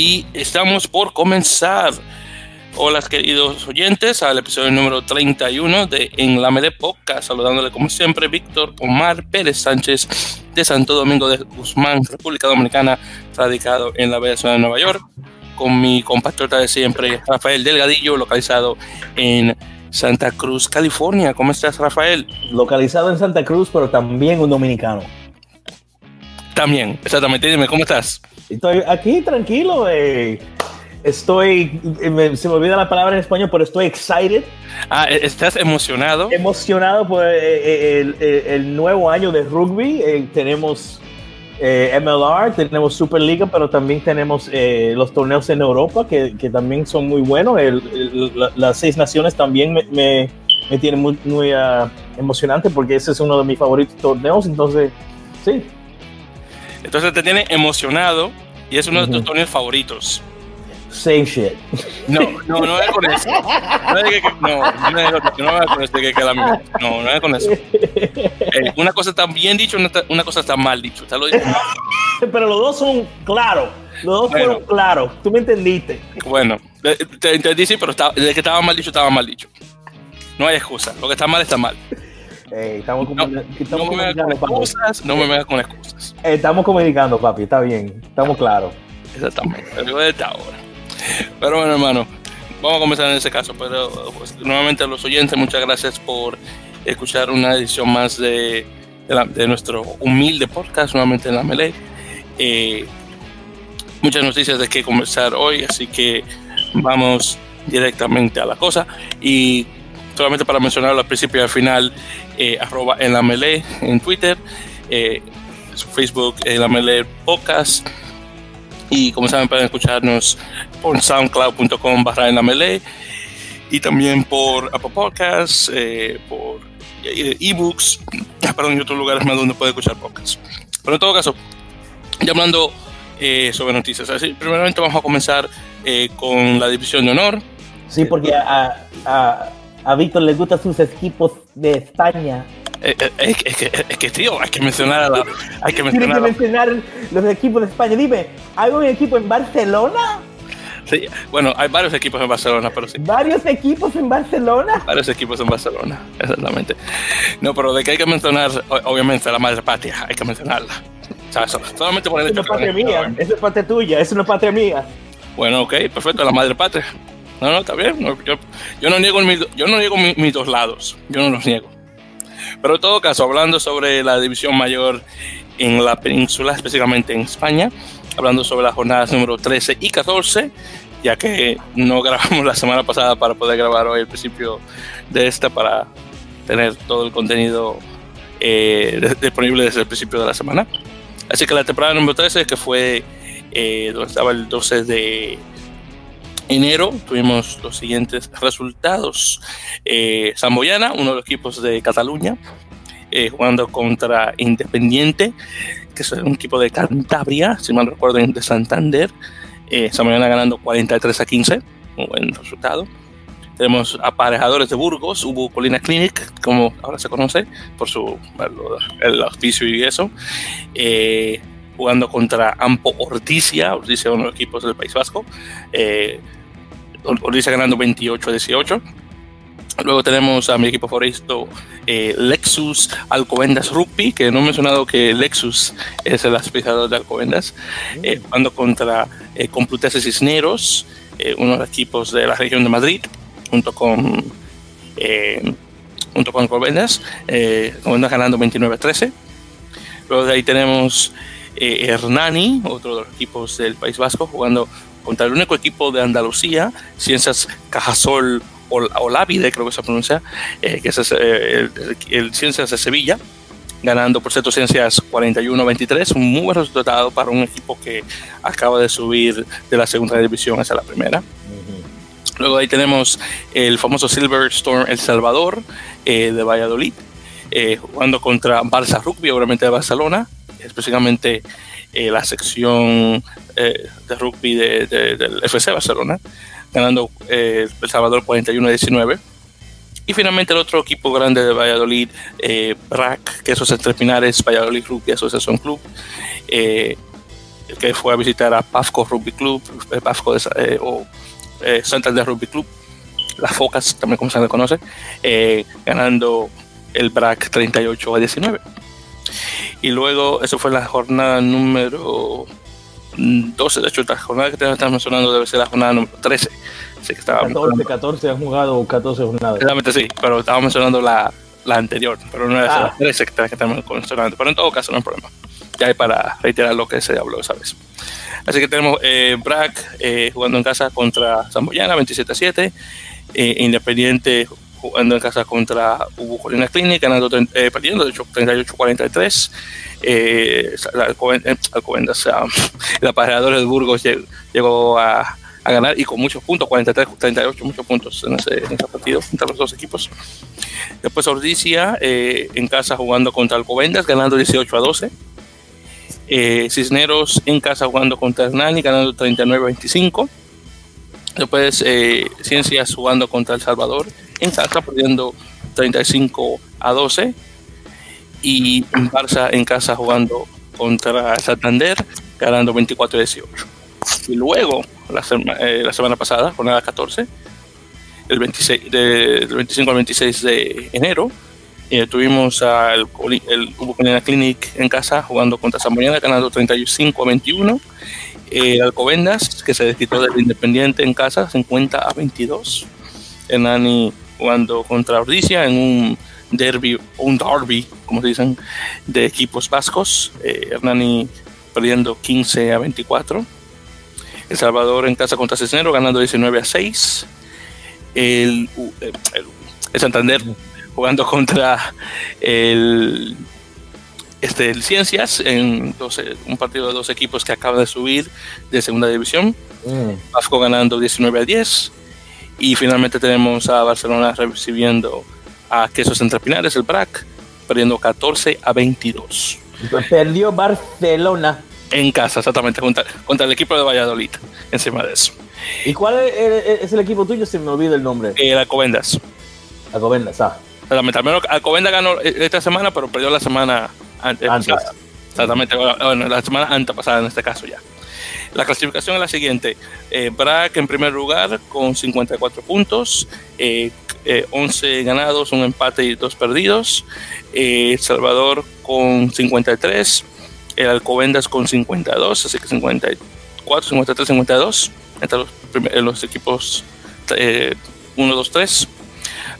y estamos por comenzar. Hola queridos oyentes al episodio número 31 de En la Mele Podcast, saludándole como siempre Víctor Omar Pérez Sánchez de Santo Domingo de Guzmán, República Dominicana, radicado en la bella ciudad de Nueva York, con mi compatriota de siempre Rafael Delgadillo, localizado en Santa Cruz, California. ¿Cómo estás Rafael? Localizado en Santa Cruz, pero también un dominicano. También, exactamente. Dime, ¿cómo estás? Estoy aquí tranquilo. Eh, estoy, me, se me olvida la palabra en español, pero estoy excited. Ah, e, ¿estás emocionado? Emocionado por eh, eh, el, el, el nuevo año de rugby. Eh, tenemos eh, MLR, tenemos Superliga, pero también tenemos eh, los torneos en Europa que, que, también son muy buenos. El, la, las seis naciones también me, me, me tiene muy, muy uh, emocionante porque ese es uno de mis favoritos torneos. Entonces, sí. Entonces te tiene emocionado y es uno de tus torneos favoritos. Same shit. No, no, no es con eso. No es que, no, no es, con eso que, la misma. No, no es con eso. Eh, una cosa está bien dicho, una cosa está mal dicho. Te lo. Pero los dos son claros. Los dos bueno, fueron claros. Tú me entendiste. Bueno, te entendí, sí, pero estaba, de que estaba mal dicho, estaba mal dicho. No hay excusa. Lo que está mal está mal. Eh, estamos no, estamos no, me con excusas, no me con excusas. Eh, estamos comunicando, papi, está bien, estamos claros. Exactamente, pero desde ahora. Pero bueno, hermano, vamos a comenzar en ese caso. Pero pues, nuevamente a los oyentes, muchas gracias por escuchar una edición más de, de, la, de nuestro humilde podcast, nuevamente en la Melee. Eh, muchas noticias de qué conversar hoy, así que vamos directamente a la cosa. Y solamente para mencionarlo al principio y al final, eh, arroba en la melee en Twitter, eh, Facebook en la melee podcast. Y como saben, pueden escucharnos por soundcloud.com barra en la melee y también por Apple Podcasts, eh, por ebooks, perdón, y otros lugares más donde pueden escuchar podcasts. Pero en todo caso, ya hablando eh, sobre noticias, así, primeramente vamos a comenzar eh, con la división de honor. Sí, porque a, a a Víctor le gustan sus equipos de España. Eh, eh, es, es, que, es, que, tío, hay que mencionar a la, hay que mencionar, que mencionar los equipos de España. Dime, ¿hay un equipo en Barcelona? Sí, bueno, hay varios equipos en Barcelona, pero sí. ¿Varios equipos en Barcelona? Varios equipos en Barcelona, exactamente. No, pero de que hay que mencionar, obviamente, la madre patria, hay que mencionarla. O sea, solamente poner es una patria mía, eso es patria tuya, es una patria mía. Bueno, ok, perfecto, la madre patria. No, no, está bien. Yo, no niego, mi, yo no niego mi, mis dos lados. Yo no los niego. Pero en todo caso, hablando sobre la división mayor en la península, específicamente en España, hablando sobre las jornadas número 13 y 14, ya que no grabamos la semana pasada para poder grabar hoy el principio de esta para tener todo el contenido eh, disponible desde el principio de la semana. Así que la temporada número 13, que fue eh, donde estaba el 12 de enero tuvimos los siguientes resultados. Eh, uno de los equipos de Cataluña, eh, jugando contra Independiente, que es un equipo de Cantabria, si mal recuerdo, de Santander. Eh, ganando 43 a 15, un buen resultado. Tenemos aparejadores de Burgos, hubo Colina Clinic, como ahora se conoce, por su el auspicio y eso. Eh, jugando contra Ampo Orticia, Orticia uno de los equipos del País Vasco. Eh, Orticia ganando 28 a 18. Luego tenemos a mi equipo favorito, eh, Lexus Alcobendas Rugby, que no he mencionado que Lexus es el aspirador de Alcobendas, eh, jugando contra eh, Complutense Cisneros, eh, uno de los equipos de la región de Madrid, junto con, junto con Alcobendas, Alcobendas ganando 29 a 13. Luego de ahí tenemos Hernani, otro de los equipos del País Vasco, jugando contra el único equipo de Andalucía, Ciencias Cajasol Olávide, creo que se pronuncia, eh, que es eh, el, el, Ciencias de Sevilla, ganando por cierto Ciencias 41-23, un muy buen resultado para un equipo que acaba de subir de la segunda división hacia la primera. Uh -huh. Luego ahí tenemos el famoso Silver Storm El Salvador eh, de Valladolid, jugando contra Barça Rugby, obviamente de Barcelona, específicamente eh, la sección eh, de rugby de, de, del FC Barcelona, ganando eh, El Salvador 41-19. Y finalmente el otro equipo grande de Valladolid, BRAC, que esos es Tres Pinares, Valladolid Rugby Asociación Club, que fue a visitar a Pafco Rugby Club, Pafco o Santander Rugby Club, las Focas, también como se le conoce, ganando el BRAC 38 a 19. Y luego, eso fue la jornada número 12, de hecho, la jornada que estamos mencionando debe ser la jornada número 13. Así que 14, 14 han jugado 14 jornadas. Exactamente, sí, pero estaba mencionando la, la anterior, pero no era ah. la 13 que estamos mencionando. Pero en todo caso, no hay problema. Ya hay para reiterar lo que se habló esa vez. Así que tenemos eh, BRAC eh, jugando en casa contra Zamboyana, 27 a 7. Eh, Independiente jugando en casa contra Hugo Colina Clinic, ganando, eh, de hecho, 38-43. Eh, Alcobendas, o sea, el aparejador de Burgos llegó a, ganar y con muchos puntos, 43-38, muchos puntos en ese, en ese, partido entre los dos equipos. Después Ordicia eh, en casa jugando contra Alcobendas, ganando 18 a 12. Eh, Cisneros en casa jugando contra Hernani, ganando 39-25. Después eh, Ciencias jugando contra El Salvador en casa, perdiendo 35 a 12. Y Barça en casa jugando contra Santander, ganando 24 a 18. Y luego, la, eh, la semana pasada, jornada 14, el, 26, del 25 al 26 de enero, eh, tuvimos al el Hugo Clinic en casa jugando contra San ganando 35 a 21 el Alcobendas, que se desquitó del Independiente en casa, 50 a 22. Hernani jugando contra Ordicia en un derby, un derby, como se dicen, de equipos vascos. Eh, Hernani perdiendo 15 a 24. El Salvador en casa contra Cisnero ganando 19 a 6. El, el, el Santander jugando contra el este, el Ciencias, en un partido de dos equipos que acaba de subir de segunda división. Mm. ganando 19 a 10. Y finalmente tenemos a Barcelona recibiendo a Quesos Entre Pinares, el BRAC, perdiendo 14 a 22. Perdió Barcelona. En casa, exactamente, contra, contra, el equipo de Valladolid, encima de eso. ¿Y cuál es, el equipo tuyo? Se me olvida el nombre. El Alcobendas. Alcobendas, ah. Exactamente, Alcobendas ganó esta semana, pero perdió la semana Exactamente, bueno, la semana antepasada en este caso ya. La clasificación es la siguiente. Eh, BRAC en primer lugar con 54 puntos, eh, 11 eh, ganados, un empate y dos perdidos. Eh, Salvador con 53, el Alcobendas con 52, así que 54, 53, 52 entre los, equipos 1, 2, 3.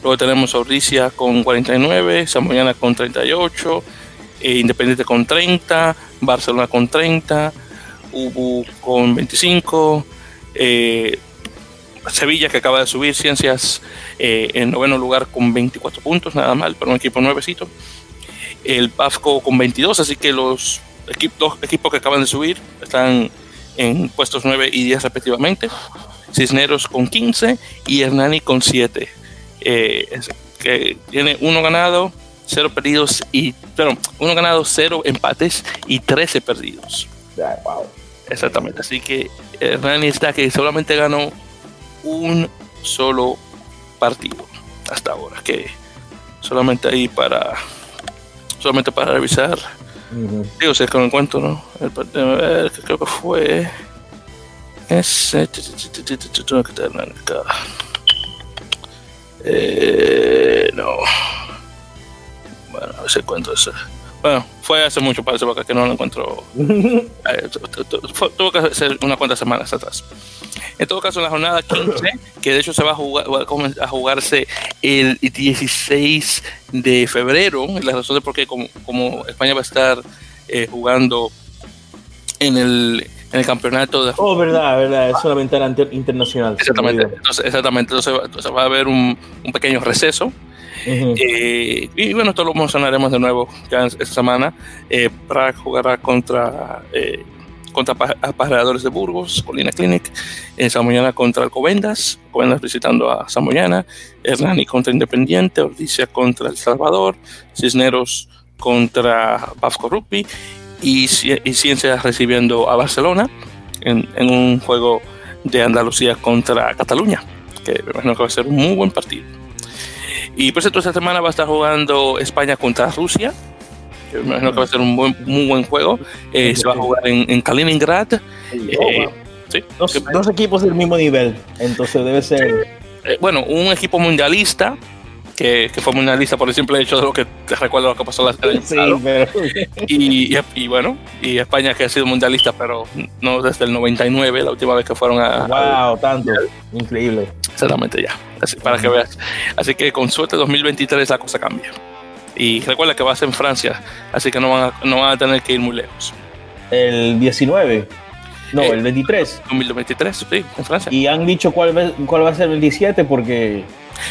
Luego tenemos Auricia con 49, Samoyana con 38, eh, Independiente con 30, Barcelona con 30, Ubu con 25, eh, Sevilla que acaba de subir, Ciencias eh, en noveno lugar con 24 puntos, nada mal, pero un equipo nuevecito. El Pafco con 22, así que los dos equipos que acaban de subir están en puestos 9 y 10 respectivamente. Cisneros con 15 y Hernani con 7. que tiene uno ganado, cero perdidos y, pero uno ganado, cero empates y 13 perdidos. wow. Exactamente, así que Hernani está que solamente ganó un solo partido hasta ahora, que solamente ahí para, solamente para revisar. Digo, si es que lo encuentro, ¿no? El partido, ver, creo que fue ese. Eh, no. Bueno, a ver si encuentro eso. Bueno, fue hace mucho, parece, porque que no lo encuentro. Eh, tuvo que ser unas cuantas semanas atrás. En todo caso, en la jornada 15, que de hecho se va a, jugar, a jugarse el 16 de febrero, la razón de por qué, como, como España va a estar eh, jugando en el, en el campeonato de. Oh, verdad, verdad, es solamente internacional. Exactamente, entonces, exactamente. Entonces, va a haber un, un pequeño receso eh, y bueno, esto lo mencionaremos de nuevo ya esta semana. Eh, jugará contra, eh, contra Apareadores de Burgos, Colina Clinic, en Samoyana contra Alcobendas, Alcobendas visitando a Samoyana, Hernani contra Independiente, Ordicia contra El Salvador, Cisneros contra Bafco Rugby y, y Ciencias recibiendo a Barcelona en, en un juego de Andalucía contra Cataluña, que me imagino que va a ser un muy buen partido. Y por cierto, esta semana va a estar jugando España contra Rusia Yo me imagino que va a ser un buen, muy buen juego. Eh, se va a jugar en, en Kaliningrad. Eh, sí. dos, dos, equipos del mismo nivel, entonces debe ser. Eh, bueno, un equipo mundialista que, que, fue mundialista por el simple hecho de lo que te recuerdo lo que pasó la sí, pero... y, y, y, bueno, y España que ha sido mundialista, pero no desde el 99, la última vez que fueron a. ¡Wow! Tanto. Increíble. Exactamente, ya. Así, para que veas. Así que con suerte 2023 la cosa cambia. Y recuerda que va a ser en Francia, así que no van a, no van a tener que ir muy lejos. El 19. No, eh, el 23. 2023, sí, en Francia. ¿Y han dicho cuál, cuál va a ser el 17? Porque.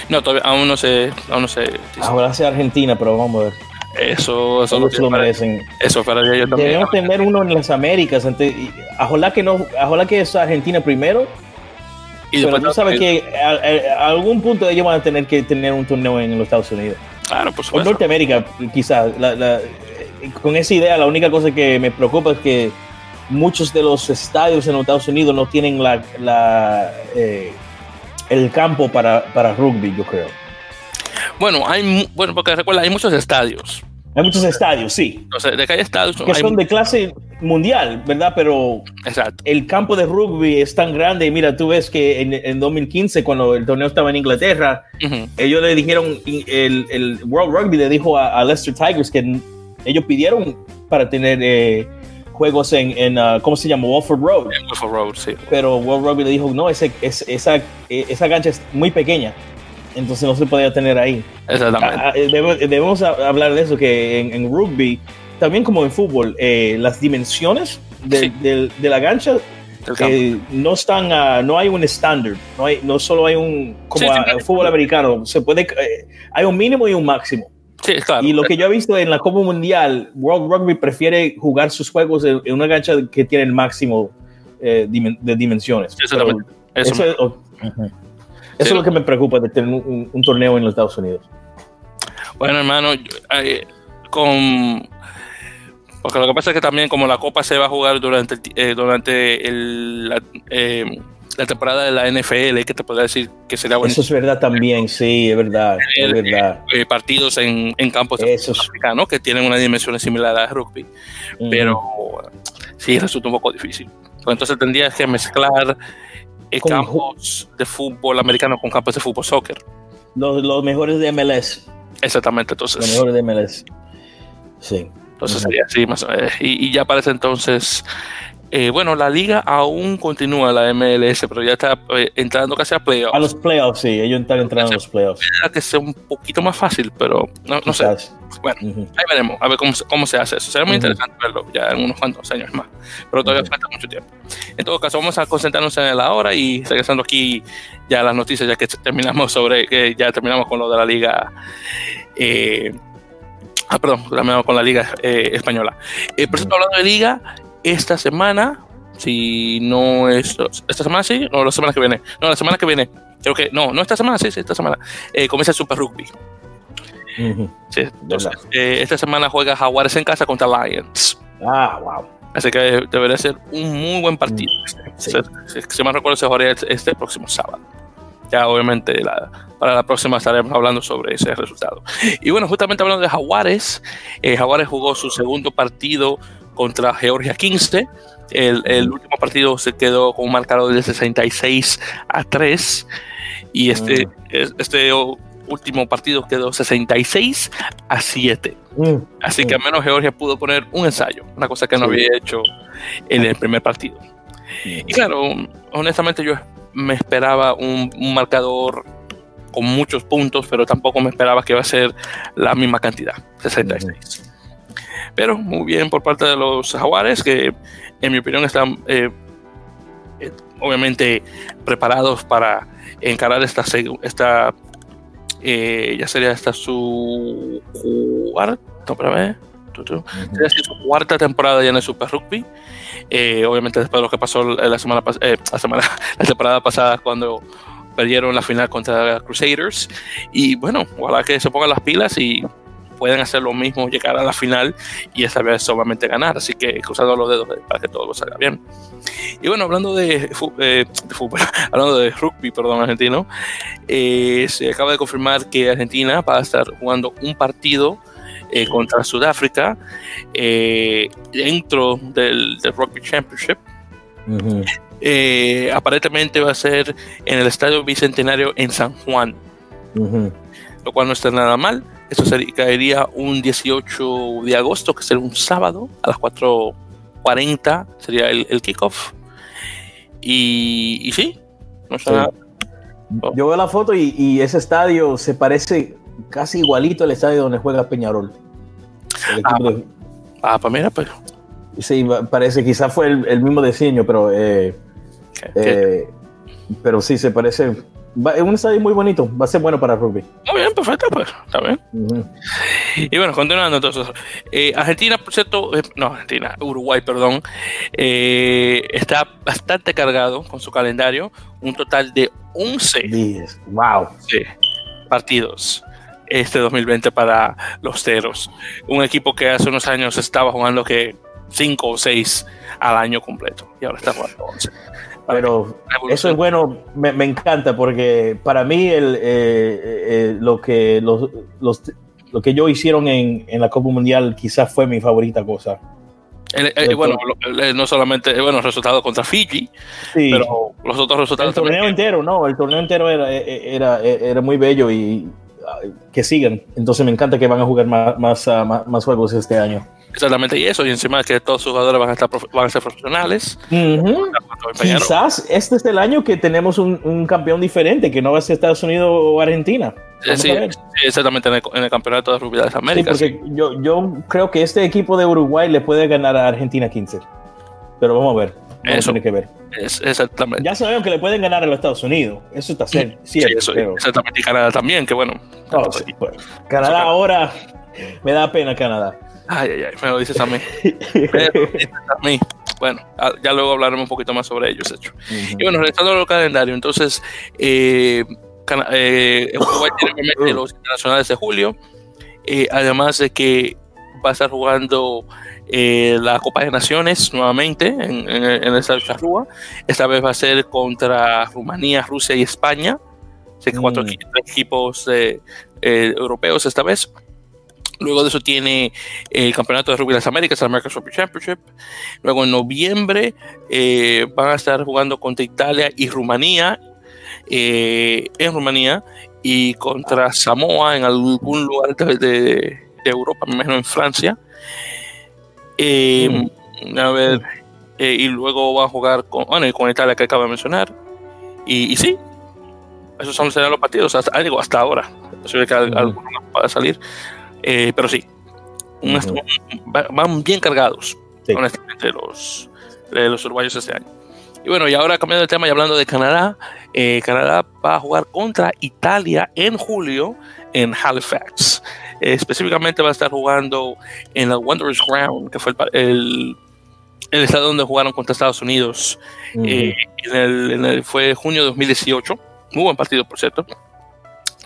No, todavía aún no sé. Aún no sé. Ahora sea Argentina, pero vamos a ver. Eso, eso lo, lo merecen. Eso para yo también. Debemos tener uno en las Américas. Ojalá que no, ojalá que es Argentina primero. Y pero tú sabes que a, a, algún punto ellos van a tener que tener un torneo en los Estados Unidos. Claro, por supuesto. O Norteamérica, quizás. La, la, con esa idea, la única cosa que me preocupa es que muchos de los estadios en los Estados Unidos no tienen la, la eh, el campo para, para, rugby, yo creo. Bueno, hay, bueno, porque recuerda, hay muchos estadios. Hay muchos estadios, sí. Sea, de que hay estadios. Que hay... son de clase mundial, ¿verdad? Pero Exacto. el campo de rugby es tan grande. Y mira, tú ves que en, en 2015, cuando el torneo estaba en Inglaterra, uh -huh. ellos le dijeron, el, el, World Rugby le dijo a, a, Leicester Tigers que ellos pidieron para tener eh, juegos en, en uh, ¿cómo se llama? Wolford Road. En Wolford Road, sí. Pero World Rugby le dijo, no, ese, es, esa, esa cancha es muy pequeña entonces no se podía tener ahí. Exactamente. Debemos, debemos hablar de eso, que en, en rugby, también como en fútbol, eh, las dimensiones de, sí. de, de la cancha eh, no están, uh, no hay un estándar, no, hay, no solo hay un, como sí, sí, fútbol americano, se puede, eh, hay un mínimo y un máximo. Sí, claro. Y lo que yo he visto en la Copa Mundial, World Rugby prefiere jugar sus juegos en, en una cancha que tiene el máximo eh, de dimensiones. Exactamente. Eso, eso es, uh -huh. Eso sí. es lo que me preocupa de tener un, un, torneo en los Estados Unidos. Bueno, hermano, eh, con. Porque lo que pasa es que también, como la Copa se va a jugar durante, eh, durante el, la, eh, la, temporada de la NFL, que te podría decir que sería bueno. Eso es verdad también, sí, es verdad. Es verdad. Eh, partidos en, en campos africanos que tienen una dimensión similar al rugby, pero sí resulta un poco difícil. Pues entonces tendrías que mezclar eh, campos de fútbol americano con campos de fútbol soccer. Los, los mejores de MLS. Exactamente, entonces. Los mejores de MLS. Sí. Entonces sería así, más, eh, y, y, ya parece entonces. Eh, bueno, la liga aún continúa, la MLS, pero ya está eh, entrando casi a playoffs. A los playoffs, sí, ellos están entrando a los playoffs. que sea un poquito más fácil, pero no, no sé. Bueno, uh -huh. ahí veremos, a ver cómo, cómo se hace eso. Será muy uh -huh. interesante verlo ya en unos cuantos años más, pero todavía uh -huh. falta mucho tiempo. En todo caso, vamos a concentrarnos en la hora y regresando aquí ya las noticias, ya que terminamos sobre, que ya terminamos con lo de la liga. Eh, Ah, perdón, terminamos con la Liga Española. Por cierto, hablando de Liga, esta semana, si no es. ¿Esta semana sí? No, la semana que viene. No, la semana que viene. Creo que. No, no esta semana, sí, sí, esta semana. Eh, comienza el Super Rugby. Uh -huh. sí, entonces, eh, esta semana juega Jaguares en casa contra Lions. Ah, wow. Así que debería ser un muy buen partido. Sí. Si, si me recuerdo, se jugaría este próximo sábado ya obviamente la, para la próxima estaremos hablando sobre ese resultado. Y bueno, justamente hablando de Jaguares, eh, Jaguares jugó su segundo partido contra Georgia 15. El, el, último partido se quedó con un marcador de 66 a 3 y este, mm. este último partido quedó 66 a 7. Mm. Así que al menos Georgia pudo poner un ensayo, una cosa que no sí. había hecho en el primer partido. Y claro, honestamente yo me esperaba un, un, marcador con muchos puntos, pero tampoco me esperaba que iba a ser la misma cantidad, 66. Pero muy bien por parte de los jaguares, que en mi opinión están eh, eh, obviamente preparados para encarar esta, esta eh, ya sería esta su cuarta, su cuarta temporada ya en el Super Rugby. Eh, obviamente después de lo que pasó la semana, eh, la, semana la temporada pasada cuando perdieron la final contra Crusaders. Y bueno, ojalá que se pongan las pilas y puedan hacer lo mismo, llegar a la final y esta vez solamente ganar. Así que cruzando los dedos para que todo salga bien. Y bueno, hablando de, eh, de fútbol, hablando de rugby, perdón, argentino, eh, se acaba de confirmar que Argentina va a estar jugando un partido eh, contra Sudáfrica eh, dentro del, Rugby Championship. Eh, aparentemente va a ser en el Estadio Bicentenario en San Juan, lo cual no está nada mal. Esto sería, caería un 18 de agosto, que será un sábado, a las 4.40 sería el, kickoff. Y, y sí, no está oh. Yo veo la foto y, ese estadio se parece casi igualito al estadio donde juega Peñarol. Ah, ah, pues mira, pues. Sí, parece, quizás fue el, mismo diseño, pero eh, eh, pero sí, se parece. Es un estadio muy bonito, va a ser bueno para rugby. Muy bien, perfecto, pues, está bien. Y bueno, continuando entonces. Eh, Argentina, por cierto, no, Argentina, Uruguay, perdón, está bastante cargado con su calendario, un total de 11 wow. partidos este 2020 para los Teros. Un equipo que hace unos años estaba jugando que 5 o 6 al año completo y ahora está jugando 11. Pero eso es bueno, me, encanta porque para mí el, eh, eh, lo, que los, los, lo que ellos hicieron en, en, la Copa Mundial quizás fue mi favorita cosa. Eh, bueno, no solamente bueno, resultados contra Fiji, pero los otros resultados. El torneo entero, no, el torneo entero era, era, era muy bello y ah, que sigan. Entonces me encanta que van a jugar más, más, ah, más juegos este año. Exactamente, y eso, y encima que todos sus jugadores van a, estar, van a ser profesionales. Quizás este es el año que tenemos un, un, campeón diferente, que no va a ser Estados Unidos o Argentina. Sí, exactamente, en el, campeonato de rugby de las Américas. porque yo, yo creo que este equipo de Uruguay le puede ganar a Argentina 15. Pero vamos a ver. eso tiene que ver. Es, exactamente. Ya sabemos que le pueden ganar a los Estados Unidos. Eso está cierto. Sí, eso, Exactamente. Y Canadá también, que bueno. Oh, pues, Canadá ahora me da pena Canadá. Ay, ay, ay, me lo dices a mí. a mí. Bueno, ya luego hablaremos un poquito más sobre ellos, hecho. Y bueno, regresando al calendario, entonces, eh, eh, Uruguay tiene los internacionales de julio, eh, además de que va a estar jugando eh, la Copa de Naciones nuevamente en, en, en Estadio Charrúa. Esta vez va a ser contra Rumanía, Rusia y España. Así que cuatro mm. equipos eh, europeos esta vez. Luego de eso tiene el Campeonato de Rugby de las Américas, el American Rugby Championship. Luego en noviembre eh, van a estar jugando contra Italia y Rumanía, eh, en Rumanía, y contra Samoa en algún lugar de, Europa, me imagino en Francia. Eh, a ver, y luego va a jugar con, bueno, con Italia que acabo de mencionar. Y, sí, esos son los partidos hasta, hasta ahora. Es posible que alguno pueda salir. Eh, pero sí, van bien cargados, honestamente, los, los uruguayos este año. Y bueno, y ahora cambiando de tema y hablando de Canadá, eh, Canadá va a jugar contra Italia en julio en Halifax. Eh, específicamente va a estar jugando en el Wanderers Ground, que fue el, el, estado donde jugaron contra Estados Unidos. en el, fue junio de 2018. Muy buen partido, por cierto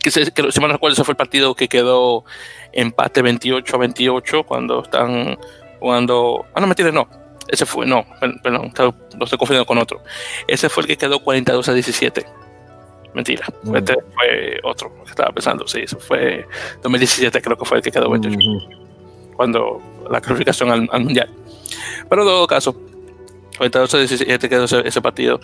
que, se, que si me recuerdo, ese fue el partido que quedó empate 28 a 28 cuando están jugando. Ah, no, mentira, no. Ese fue, no, perdón, lo estoy confundiendo con otro. Ese fue el que quedó 42 a 17. Mentira, mm. este fue otro que estaba pensando. Sí, eso fue 2017, creo que fue el que quedó 28. Cuando la clasificación al, mundial. Pero en todo caso, 42 a 17 quedó ese, partido.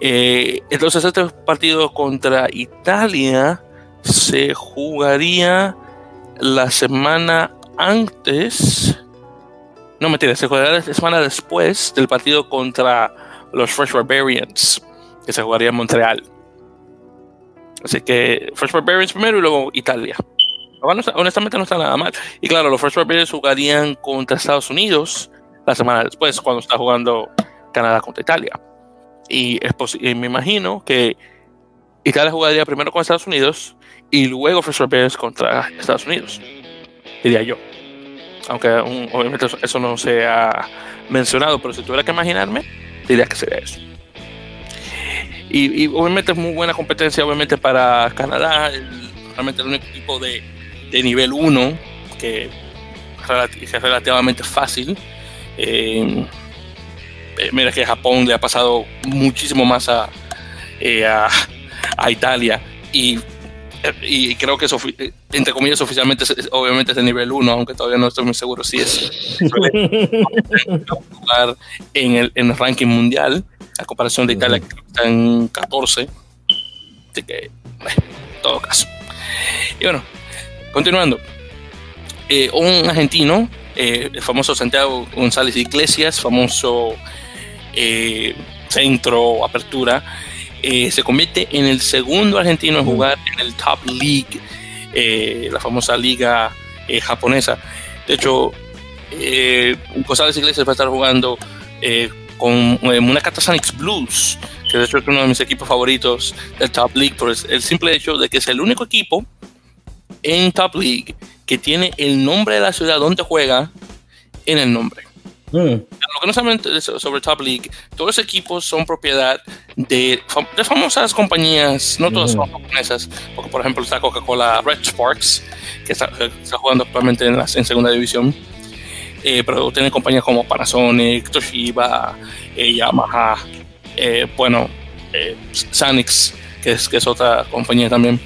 Eh, entonces, este partido contra Italia se jugaría la semana antes. No, mentira, se jugaría la semana después del partido contra los Fresh Barbarians, que se jugaría en Montreal. Así que Fresh Barbarians primero y luego Italia. honestamente no está nada mal. Y claro, los Fresh Barbarians jugarían contra Estados Unidos la semana después, cuando está jugando Canadá contra Italia. Y, es y me imagino que Italia jugaría primero con Estados Unidos y luego Fresh Bears contra Estados Unidos, diría yo. Aunque obviamente eso, no se ha mencionado, pero si tuviera que imaginarme, diría que sería eso. Y, obviamente es muy buena competencia, obviamente para Canadá, realmente el único equipo de, de nivel 1 que es relativamente fácil. Eh, eh, mira que Japón le ha pasado muchísimo más a, eh, a, a Italia y y creo que eso entre comillas, oficialmente, obviamente es de nivel 1, aunque todavía no estoy muy seguro si es jugar en el, en el ranking mundial, a comparación de Italia, que está en 14. Así que, en todo caso. Y bueno, continuando. Eh, un argentino, eh, el famoso Santiago González Iglesias, famoso eh, centro, apertura, se convierte en el segundo argentino en jugar en el Top League eh, la famosa liga eh, japonesa. De hecho, eh, González Iglesias va a estar jugando con una Sonics Blues, que de hecho es uno de mis equipos favoritos del Top League, por el simple hecho de que es el único equipo en Top League que tiene el nombre de la ciudad donde juega en el nombre. Mm. Lo que no saben sobre Top League, todos los equipos son propiedad de, de famosas compañías, no todas son mm. japonesas, porque por ejemplo está Coca-Cola Red Sparks, que está, jugando actualmente en, la, en segunda división, eh, pero tiene compañías como Panasonic, Toshiba, eh, Yamaha, eh, bueno, Sanix, que es, que es otra compañía también,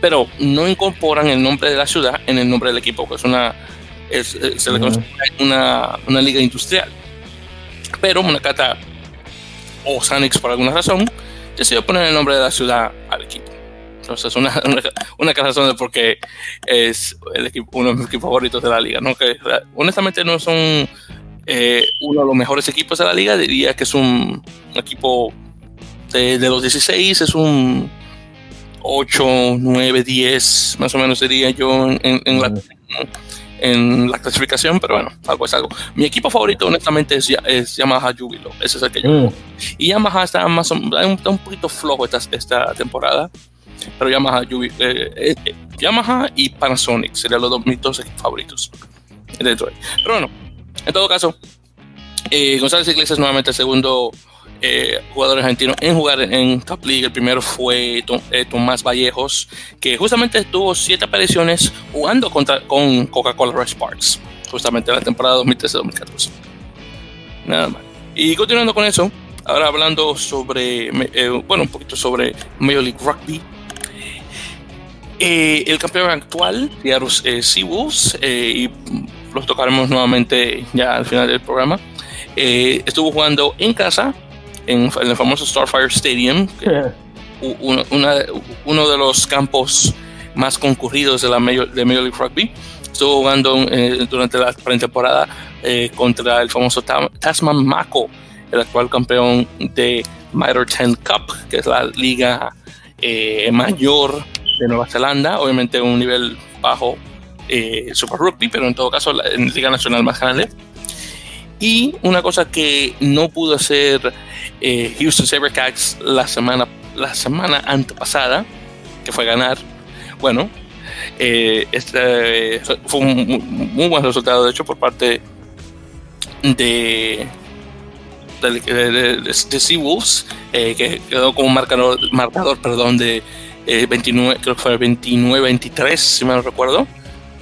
pero no incorporan el nombre de la ciudad en el nombre del equipo, que es una eh, se le conoce una, una, liga industrial. Pero Monacata o Sanix, por alguna razón, decidió poner el nombre de la ciudad al equipo. Entonces, una, una, una razón de por qué es el equipo, uno de mis equipos favoritos de la liga. ¿no? Que, honestamente, no son eh, uno de los mejores equipos de la liga. Diría que es un, equipo de, de, los 16, es un 8, 9, 10, más o menos diría yo en, en, la en la clasificación, pero bueno, algo es algo. Mi equipo favorito, honestamente, es, es Yamaha Jubilo. Ese es el que yo. Mm. Y Yamaha está, más, un, está un poquito flojo esta, esta temporada, pero Yamaha, Jubilo, eh, eh, Yamaha y Panasonic serían los dos, mis dos equipos favoritos. Pero bueno, en todo caso, eh, González Iglesias nuevamente el segundo eh, jugador argentino en jugar en Top League. El primero fue eh, Tomás Vallejos, que justamente tuvo siete apariciones jugando contra, con Coca-Cola Red Sparks, justamente en la temporada 2013-2014. Nada más. Y continuando con eso, ahora hablando sobre, eh, bueno, un poquito sobre Major League Rugby. el campeón actual, Seattle Seawolves, y los tocaremos nuevamente ya al final del programa. estuvo jugando en casa en, el famoso Starfire Stadium, uno, uno, de los campos más concurridos de la Major, de Major League Rugby. Estuvo jugando eh, durante la pretemporada eh, contra el famoso Tasman Mako, el actual campeón de Minor 10 Cup, que es la liga eh, mayor de Nueva Zelanda, obviamente un nivel bajo Super Rugby, pero en todo caso la liga nacional más grande. Y una cosa que no pudo hacer eh, Houston Sabercats la semana, la semana antepasada, que fue ganar, bueno, eh, este fue un muy, buen resultado, de hecho, por parte de de, de, Seawolves, eh, que quedó como marcador, marcador perdón, de 29, creo que fue 29-23, si me recuerdo.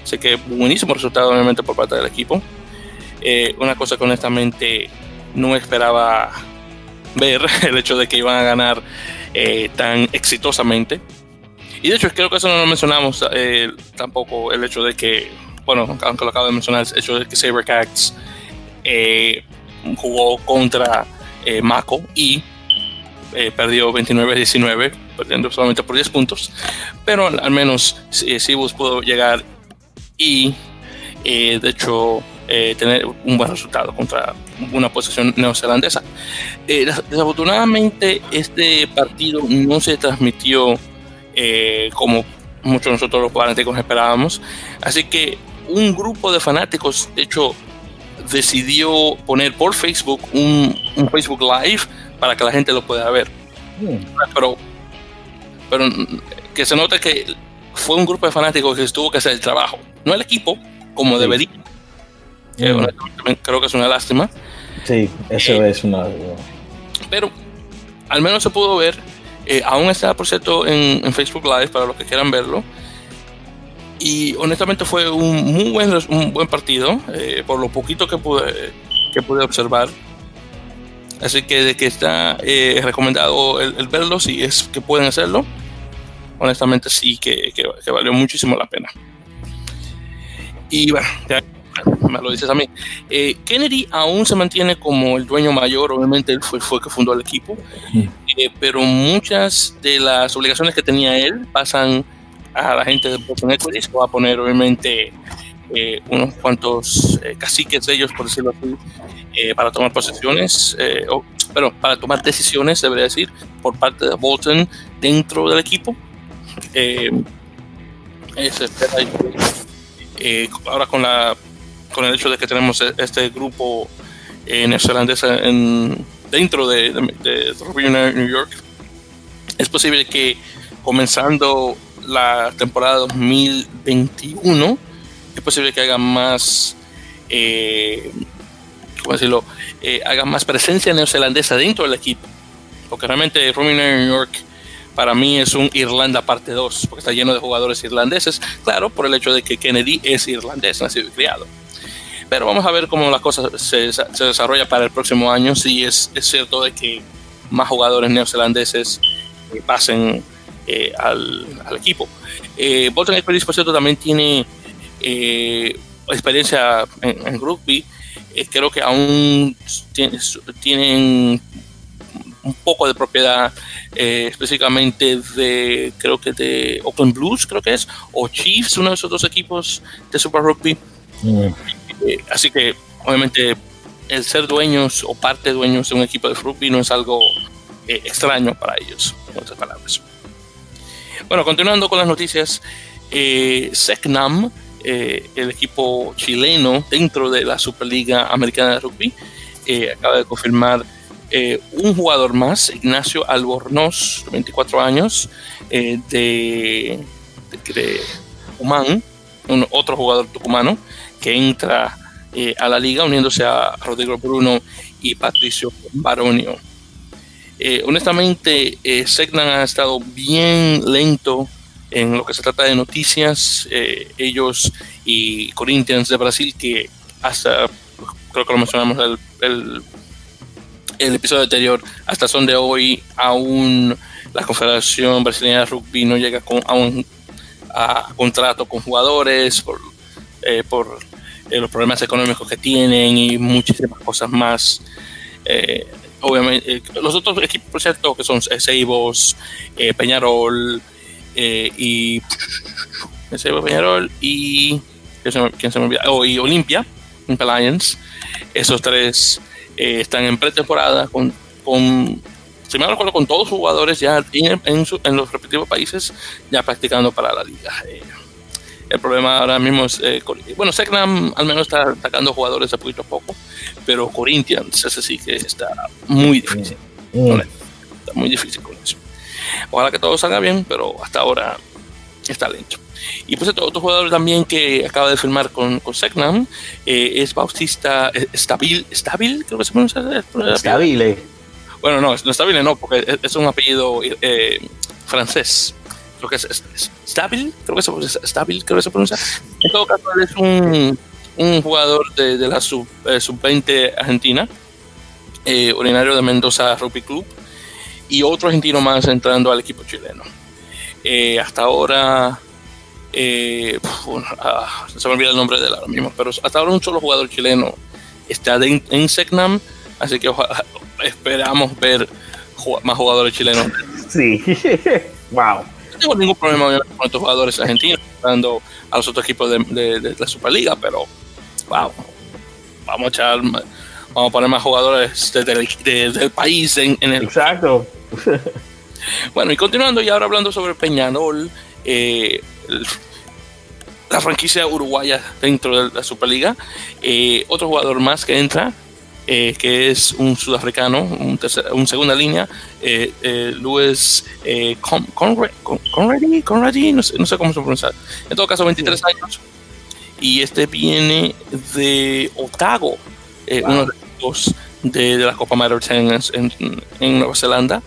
Así que buenísimo resultado, obviamente, por parte del equipo. Eh, una cosa que honestamente no esperaba ver, el hecho de que iban a ganar eh, tan exitosamente. Y de hecho, creo que eso no lo mencionamos eh, tampoco, el hecho de que, bueno, aunque lo acabo de mencionar, el hecho de que Sabercats jugó contra Mako y perdió 29-19, perdiendo solamente por 10 puntos. Pero al menos Sibus pudo llegar y, de hecho, eh, tener un buen resultado contra una posición neozelandesa. Eh, desafortunadamente, este partido no se transmitió eh, como muchos de nosotros los fanáticos esperábamos. Así que un grupo de fanáticos, de hecho, decidió poner por Facebook un, Facebook Live para que la gente lo pueda ver. Hmm. Pero, pero que se note que fue un grupo de fanáticos que tuvo que hacer el trabajo, no el equipo, como debería creo que es una lástima. Sí, eso eh, es una. Pero al menos se pudo ver. Eh, aún está, por cierto, en, Facebook Live para los que quieran verlo. Y honestamente fue un muy buen, un buen partido, eh, por lo poquito que pude, que pude observar. Así que de que está recomendado el, verlo, si es que pueden hacerlo. honestamente sí que, que, valió muchísimo la pena. Y bueno, ya me lo dices a mí. Eh, Kennedy aún se mantiene como el dueño mayor, obviamente él fue, fue que fundó el equipo, eh, pero muchas de las obligaciones que tenía él pasan a la gente de Boston Equities, que va a poner obviamente eh, unos cuantos caciques de ellos, por decirlo así, para tomar posesiones, o, pero para tomar decisiones, debería decir, por parte de Bolton dentro del equipo. Eh, ahora con la con el hecho de que tenemos e, este grupo eh, neozelandés en, dentro de, de, New York, es posible que comenzando la temporada 2021, es posible que haga más, eh, ¿cómo decirlo? Eh, más presencia neozelandesa dentro del equipo. Porque realmente Rugby New York para mí es un Irlanda parte 2, porque está lleno de jugadores irlandeses, claro, por el hecho de que Kennedy es irlandés, nacido y criado. Pero vamos a ver cómo la cosa se, se desarrolla para el próximo año, si es, es, cierto de que más jugadores neozelandeses eh, pasen eh, al, equipo. Eh, Bolton Experience, por cierto, también tiene eh, experiencia en, rugby. creo que aún tienen un poco de propiedad específicamente de, creo que de Open Blues, creo que es, o Chiefs, uno de esos dos equipos de Super Rugby. Eh, así que, obviamente, el ser dueños o parte dueños de un equipo de rugby no es algo eh, extraño para ellos, en otras palabras. Bueno, continuando con las noticias, SECNAM, el equipo chileno dentro de la Superliga Americana de Rugby, acaba de confirmar eh, un jugador más, Ignacio Albornoz, de 24 años, eh, de, de, Tucumán, un, otro jugador tucumano, que entra eh, a la liga uniéndose a Rodrigo Bruno y Patricio Baronio. honestamente, Segnan ha estado bien lento en lo que se trata de noticias. ellos y Corinthians de Brasil, que hasta creo que lo mencionamos el, el episodio anterior, hasta son de hoy, aún la Confederación Brasileña de Rugby no llega con, a un a contrato con jugadores por, eh, por eh, los problemas económicos que tienen y muchísimas cosas más. Eh, obviamente, los otros equipos, por cierto, que son Seibos, Peñarol y Seibos, Peñarol y ¿quién se me olvida? Oh, Olimpia, Lions, esos tres eh, están en pretemporada con, con, si me acuerdo, con todos los jugadores ya en, los respectivos países ya practicando para la liga. Eh, el problema ahora mismo es, eh, bueno, Segnam al menos está sacando jugadores a poquito a poco, pero Corinthians, ese sí que está muy difícil. Mm. Está muy difícil con eso. Ojalá que todo salga bien, pero hasta ahora está lento. Y pues otro jugador también que acaba de firmar con, con Segnam eh, es Bautista Stabil, Stabil, creo que se pronuncia. Stabile. Bueno, no, no Stabile no, porque es, un apellido eh, francés. Creo que es, Stabil, creo que se, Stabil, creo que se pronuncia. En todo caso, él es un, un jugador de, de la sub-20 sub argentina, eh, originario de Mendoza Rugby Club, y otro argentino más entrando al equipo chileno. Eh, hasta ahora eh, ah, se me olvida el nombre de él ahora mismo, pero hasta ahora un solo jugador chileno está en Secnam, así que esperamos ver más jugadores chilenos. Sí, wow. Tengo ningún problema con estos jugadores argentinos, dando a los otros equipos de, la Superliga, pero wow, vamos a echar, vamos a poner más jugadores del país en, el. Exacto. Bueno, y continuando y ahora hablando sobre Peñarol, eh, la franquicia uruguaya dentro de la Superliga. Eh, otro jugador más que entra, eh, que es un sudafricano, un, un segunda línea, eh, Luis Conradi, no sé, no sé, cómo se pronuncia. En todo caso, 23 años. Y este viene de Otago, uno de los de, de, la Copa Mayor en, en, Nueva Zelanda.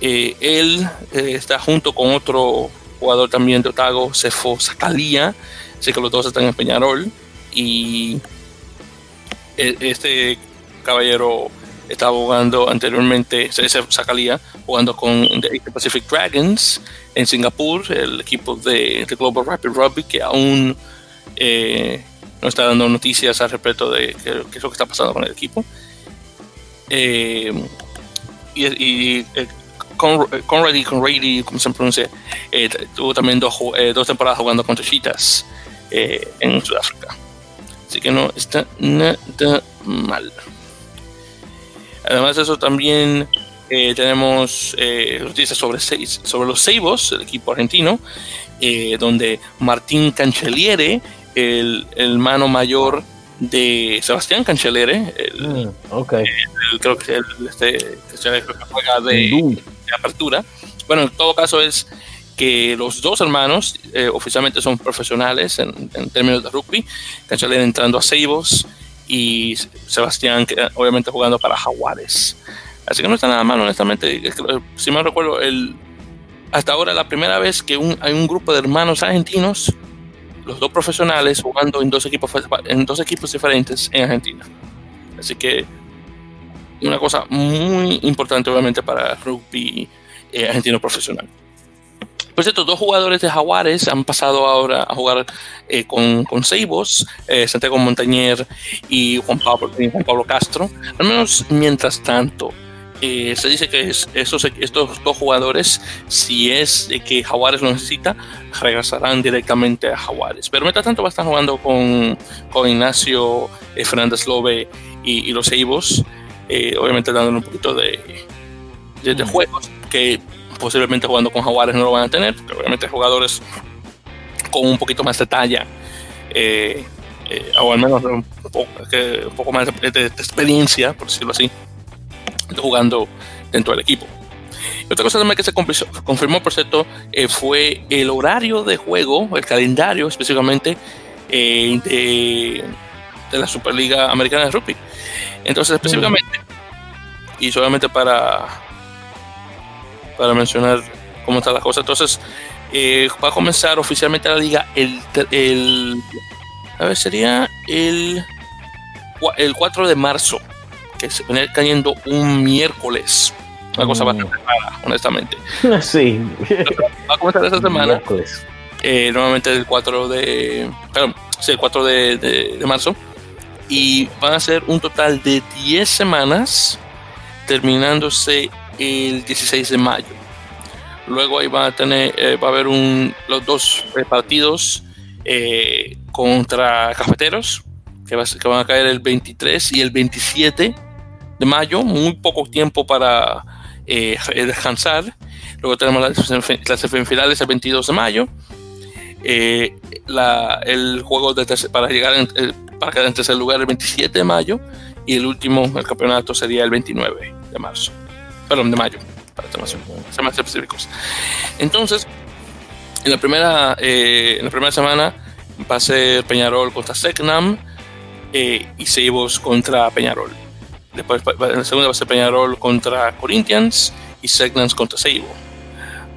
él está junto con otro jugador también de Otago, Cefo Sacalía, sé que los dos están en Peñarol y este caballero estaba jugando anteriormente, Cefo Sacalía, jugando con The Pacific Dragons en Singapur, el equipo de, Global Rapid Rugby, que aún eh, no está dando noticias al respecto de qué, es lo que está pasando con el equipo. Eh, y, Conrad y Conrady, como se pronuncia, tuvo también dos, dos temporadas jugando contra Cheetahs en Sudáfrica. Así que no está nada mal. Además de eso, también eh, tenemos eh, noticias sobre, sobre los Seibos, el equipo argentino, eh, donde Martín Cancelliere, el, hermano mayor de Sebastián Cancelliere, el, mm, creo que el, este, que se juega de, apertura. Bueno, en todo caso es que los dos hermanos oficialmente son profesionales en, términos de rugby. Cancelliere entrando a Seibos y Sebastián, obviamente jugando para Jaguares. Así que no está nada mal, honestamente. Si me recuerdo, hasta ahora la primera vez que hay un grupo de hermanos argentinos, los dos profesionales, jugando en dos equipos, en dos equipos diferentes en Argentina. Así que una cosa muy importante, obviamente, para rugby eh, argentino profesional. Pues estos dos jugadores de Jaguares han pasado ahora a jugar eh, con, con Seibos, eh, Santiago Montañer y Juan Pablo, Juan Pablo Castro, al menos mientras tanto. Eh, se dice que estos, estos dos jugadores, si es que Jaguares lo necesita, regresarán directamente a Jaguares. Pero mientras tanto va a estar jugando con, con Ignacio Fernández Lobe y, los Seibos, obviamente dándole un poquito de, de, de juegos que posiblemente jugando con Jaguares no lo van a tener, porque obviamente jugadores con un poquito más de talla, eh, eh, o al menos un poco, más de, experiencia, por decirlo así, jugando dentro del equipo. Y otra cosa también que se confirmó, por cierto, eh, fue el horario de juego, el calendario específicamente de, de, la Superliga Americana de Rugby. Entonces, específicamente, y solamente para para mencionar cómo está la cosa. Entonces, eh, va a comenzar oficialmente la liga el, el a ver, sería el, el 4 de marzo, que se viene cayendo un miércoles. Una cosa mm. bastante rara, honestamente. Sí. va a comenzar esta semana. Eh, nuevamente el 4 de. Perdón, sí, el 4 de, de, de marzo. Y van a ser un total de 10 semanas, terminándose el 16 de mayo. Luego ahí va a tener, eh, va a haber un, los dos eh, partidos eh, contra Cafeteros, que, que, van a caer el 23 y el 27 de mayo, muy poco tiempo para descansar. Luego tenemos las, semifinales el 22 de mayo. El juego de para llegar para quedar en tercer lugar el 27 de mayo y el último, el campeonato sería el 29 de marzo perdón, de mayo, para ser más, específicos. Entonces, en la primera, eh, en la primera semana va a ser Peñarol contra Secnam eh, y Seibos contra Peñarol. Después, en la segunda va a ser Peñarol contra Corinthians y Segnam contra Seibo.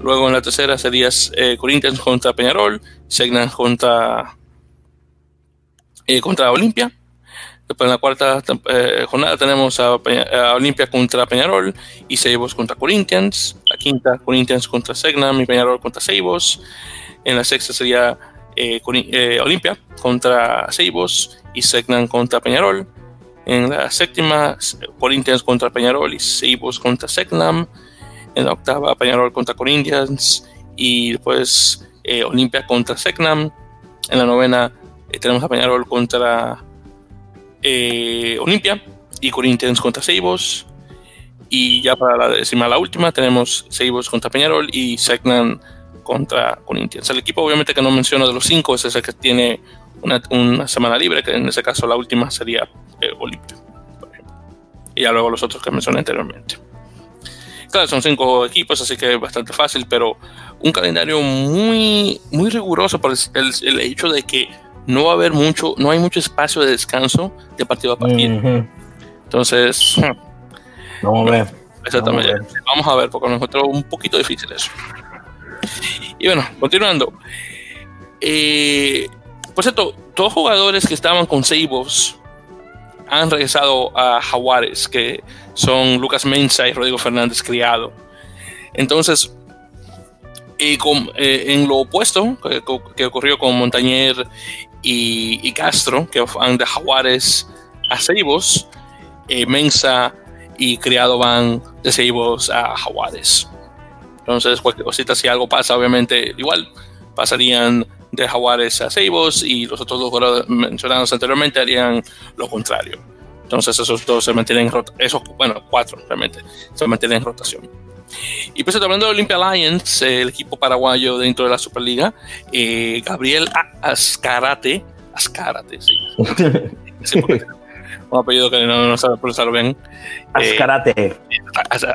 Luego en la tercera sería eh, Corinthians contra Peñarol, Segnam contra, contra Olimpia Después en la cuarta eh, jornada tenemos a, Olimpia contra Peñarol y Seibos contra Corinthians. La quinta, Corinthians contra Segnam y Peñarol contra Seibos. En la sexta sería eh, eh, Olimpia contra Seibos y Segnam contra Peñarol. En la séptima, Corinthians contra Peñarol y Seibos contra Segnam. En la octava, Peñarol contra Corinthians y después Olimpia contra Segnam. En la novena tenemos a Peñarol contra eh, Olimpia y Corinthians contra Seibos. Y ya para la décima, la última, tenemos Seibos contra Peñarol y Segnan contra Corinthians. El equipo, obviamente, que no menciono de los cinco, es el que tiene una, semana libre, que en ese caso la última sería eh, Olimpia, Y ya luego los otros que mencioné anteriormente. Claro, son cinco equipos, así que es bastante fácil, pero un calendario muy, muy riguroso por el hecho de que no va a haber mucho, no hay mucho espacio de descanso de partido a partido. Entonces, vamos a ver. Exactamente. Vamos a ver, porque nos encontró un poquito difícil eso. Y bueno, continuando. Eh, por cierto, dos jugadores que estaban con Seibos han regresado a Jaguares, que son Lucas Mensa y Rodrigo Fernández Criado. Entonces, Y con, en lo opuesto que, ocurrió con Montañer y, Castro, que van de Jaguares a Ceibos, Mensa y Criado van de Ceibos a Jaguares. Entonces, cualquier cosita, si algo pasa, obviamente, igual pasarían de Jaguares a Ceibos y los otros dos mencionados anteriormente harían lo contrario. Entonces esos dos se mantienen esos, bueno, cuatro realmente, se mantienen en rotación. Y pues hablando de Olympia Lions, el equipo paraguayo dentro de la Superliga, eh, Gabriel Ascarate, Ascarate, sí. un apellido que no, no sabe pronunciarlo bien. Ascarate. Eh,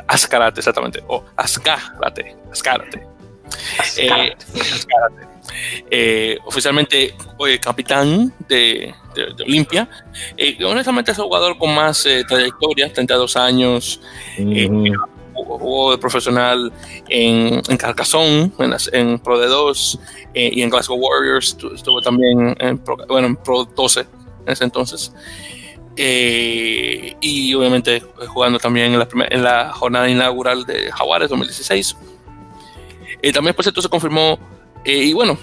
Ascarate, exactamente. O Ascarate. Ascarate. Ascarate. Ascarate. Eh, oficialmente capitán de, de, Olimpia. Eh, honestamente es el jugador con más eh, trayectoria, 32 años, jugó de profesional en, en Carcassonne, en, Pro D2 y en Glasgow Warriors, estuvo también en Pro, bueno, en Pro 12 en ese entonces. y obviamente jugando también en la, en la jornada inaugural de Jaguares 2016. también por cierto se confirmó eh, y bueno,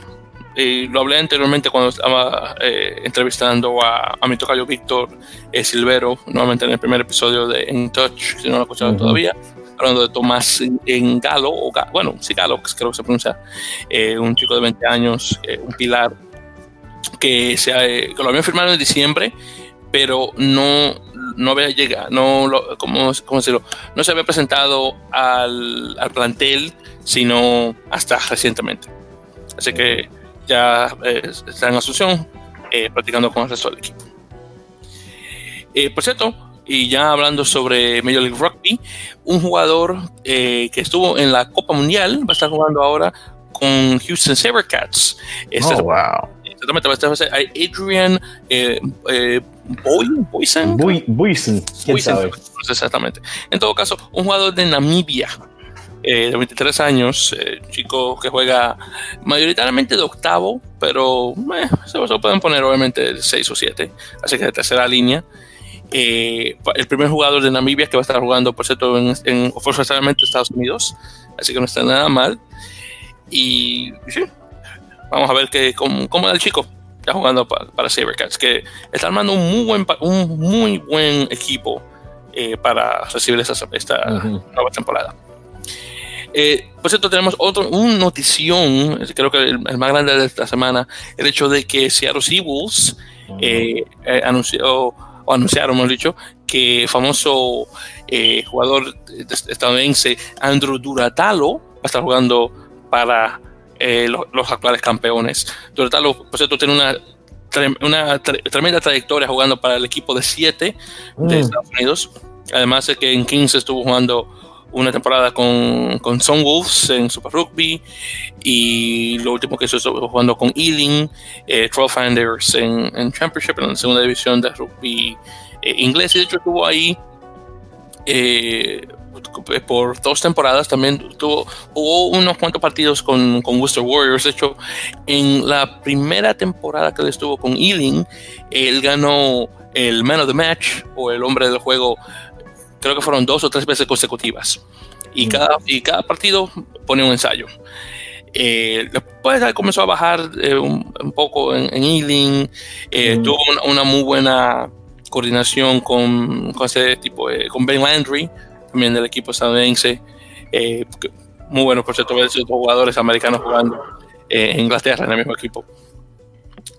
eh, lo hablé anteriormente cuando estaba eh, entrevistando a, a, mi tocayo Víctor Silvero, nuevamente en el primer episodio de In Touch, si no lo he escuchado todavía, hablando de Tomás en Galo, o bueno, sí, Galo, creo que se pronuncia, un chico de 20 años, un pilar, que, se, que lo habían firmado en diciembre, pero no, no había llegado, no, ¿cómo, cómo decirlo? no se había presentado al, al plantel, sino hasta recientemente. Así que ya eh, está en Asunción eh, practicando con el resto del equipo. Eh, por cierto, y ya hablando sobre Major League Rugby, un jugador que estuvo en la Copa Mundial va a estar jugando ahora con Houston Sabercats. Este oh, wow. Exactamente, va a estar Adrian Boysen. Boysen, ¿quién sabe? Exactamente. En todo caso, un jugador de Namibia eh, de 23 años, eh, chico que juega mayoritariamente de octavo, pero eh, se, lo pueden poner obviamente de 6 o 7, así que de tercera línea. Eh, el primer jugador de Namibia que va a estar jugando, por cierto, en, en Estados Unidos, así que no está nada mal. Y, sí, vamos a ver que, cómo, cómo el chico está jugando para, para Sabercats, que está armando un muy buen, un muy buen equipo para recibir esta, esta nueva temporada. Eh, por cierto, tenemos otro, un notición, creo que el, más grande de esta semana, el hecho de que Seattle Seahawks eh, eh, anunció, o anunciaron, hemos dicho, que famoso jugador estadounidense Andrew Duratalo va a estar jugando para los, actuales campeones. Duratalo, por cierto, tiene una una tremenda trayectoria jugando para el equipo de 7 de mm. Estados Unidos. Además de que en 15 estuvo jugando una temporada con, con Wolves en Super Rugby y lo último que hizo jugando con Ealing, eh, Trollfinders en, en, Championship, en la segunda división de rugby eh, inglés y de hecho estuvo ahí eh, por dos temporadas también tuvo, hubo unos cuantos partidos con, con, Worcester Warriors. De hecho, en la primera temporada que él estuvo con Ealing, él ganó el Man of the Match o el hombre del juego creo que fueron dos o tres veces consecutivas. Y, mm. cada, y cada partido pone un ensayo. Eh, después comenzó a bajar eh, un, poco en, en Ealing, eh, mm. tuvo una, muy buena coordinación con, con ese tipo, con Ben Landry, también del equipo estadounidense. muy bueno, por cierto, ver esos jugadores americanos jugando en Inglaterra en el mismo equipo.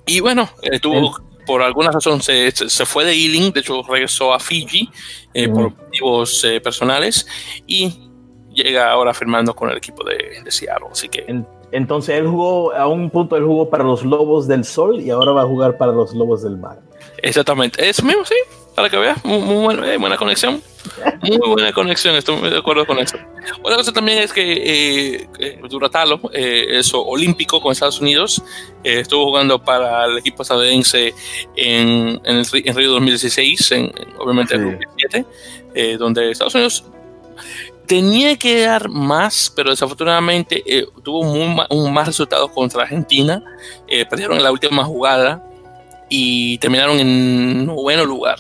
Y bueno, tuvo por alguna razón se, se, fue de Ealing, de hecho regresó a Fiji eh, por motivos eh, personales y llega ahora firmando con el equipo de, de Seattle. Así que. Entonces él jugó, a un punto él jugó para los Lobos del Sol y ahora va a jugar para los Lobos del Mar. Exactamente, eso mismo, sí, para que veas, muy, buena, eh, buena, conexión. Muy buena conexión, estoy muy de acuerdo con eso. Otra cosa también es que eh, Duratalo, eh, eso olímpico con Estados Unidos, eh, estuvo jugando para el equipo estadounidense en, en, el, en Río 2016, en, obviamente en 2007, donde Estados Unidos tenía que dar más, pero desafortunadamente tuvo muy, un más resultado contra Argentina. perdieron en la última jugada y terminaron en noveno lugar.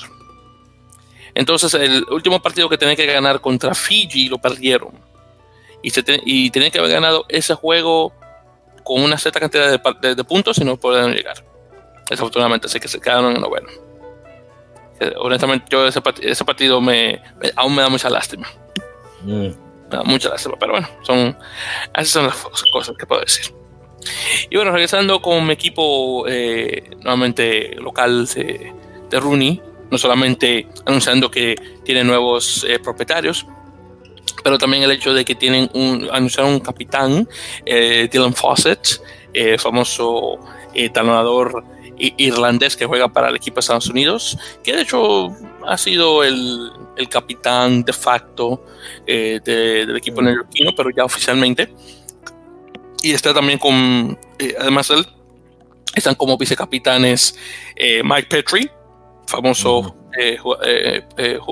Entonces, el último partido que tenían que ganar contra Fiji lo perdieron. y, se y tenían que haber ganado ese juego con una cierta cantidad de, puntos y no pudieron llegar. Desafortunadamente, así que se quedaron en noveno. Eh, honestamente, yo ese, partido me, aún me da mucha lástima. Mm. Me da mucha lástima, pero bueno, son, esas son las cosas que puedo decir. Y bueno, regresando con mi equipo eh, nuevamente local de, de, Rooney, no solamente anunciando que tiene nuevos eh, propietarios, pero también el hecho de que tienen un, anunciaron un capitán, eh, Dylan Fawcett, eh, famoso talonador irlandés que juega para el equipo de Estados Unidos, que de hecho ha sido el, el capitán de facto del equipo neoyorquino, pero ya oficialmente. Y está también con, además él, están como vicecapitanes Mike Petrie, famoso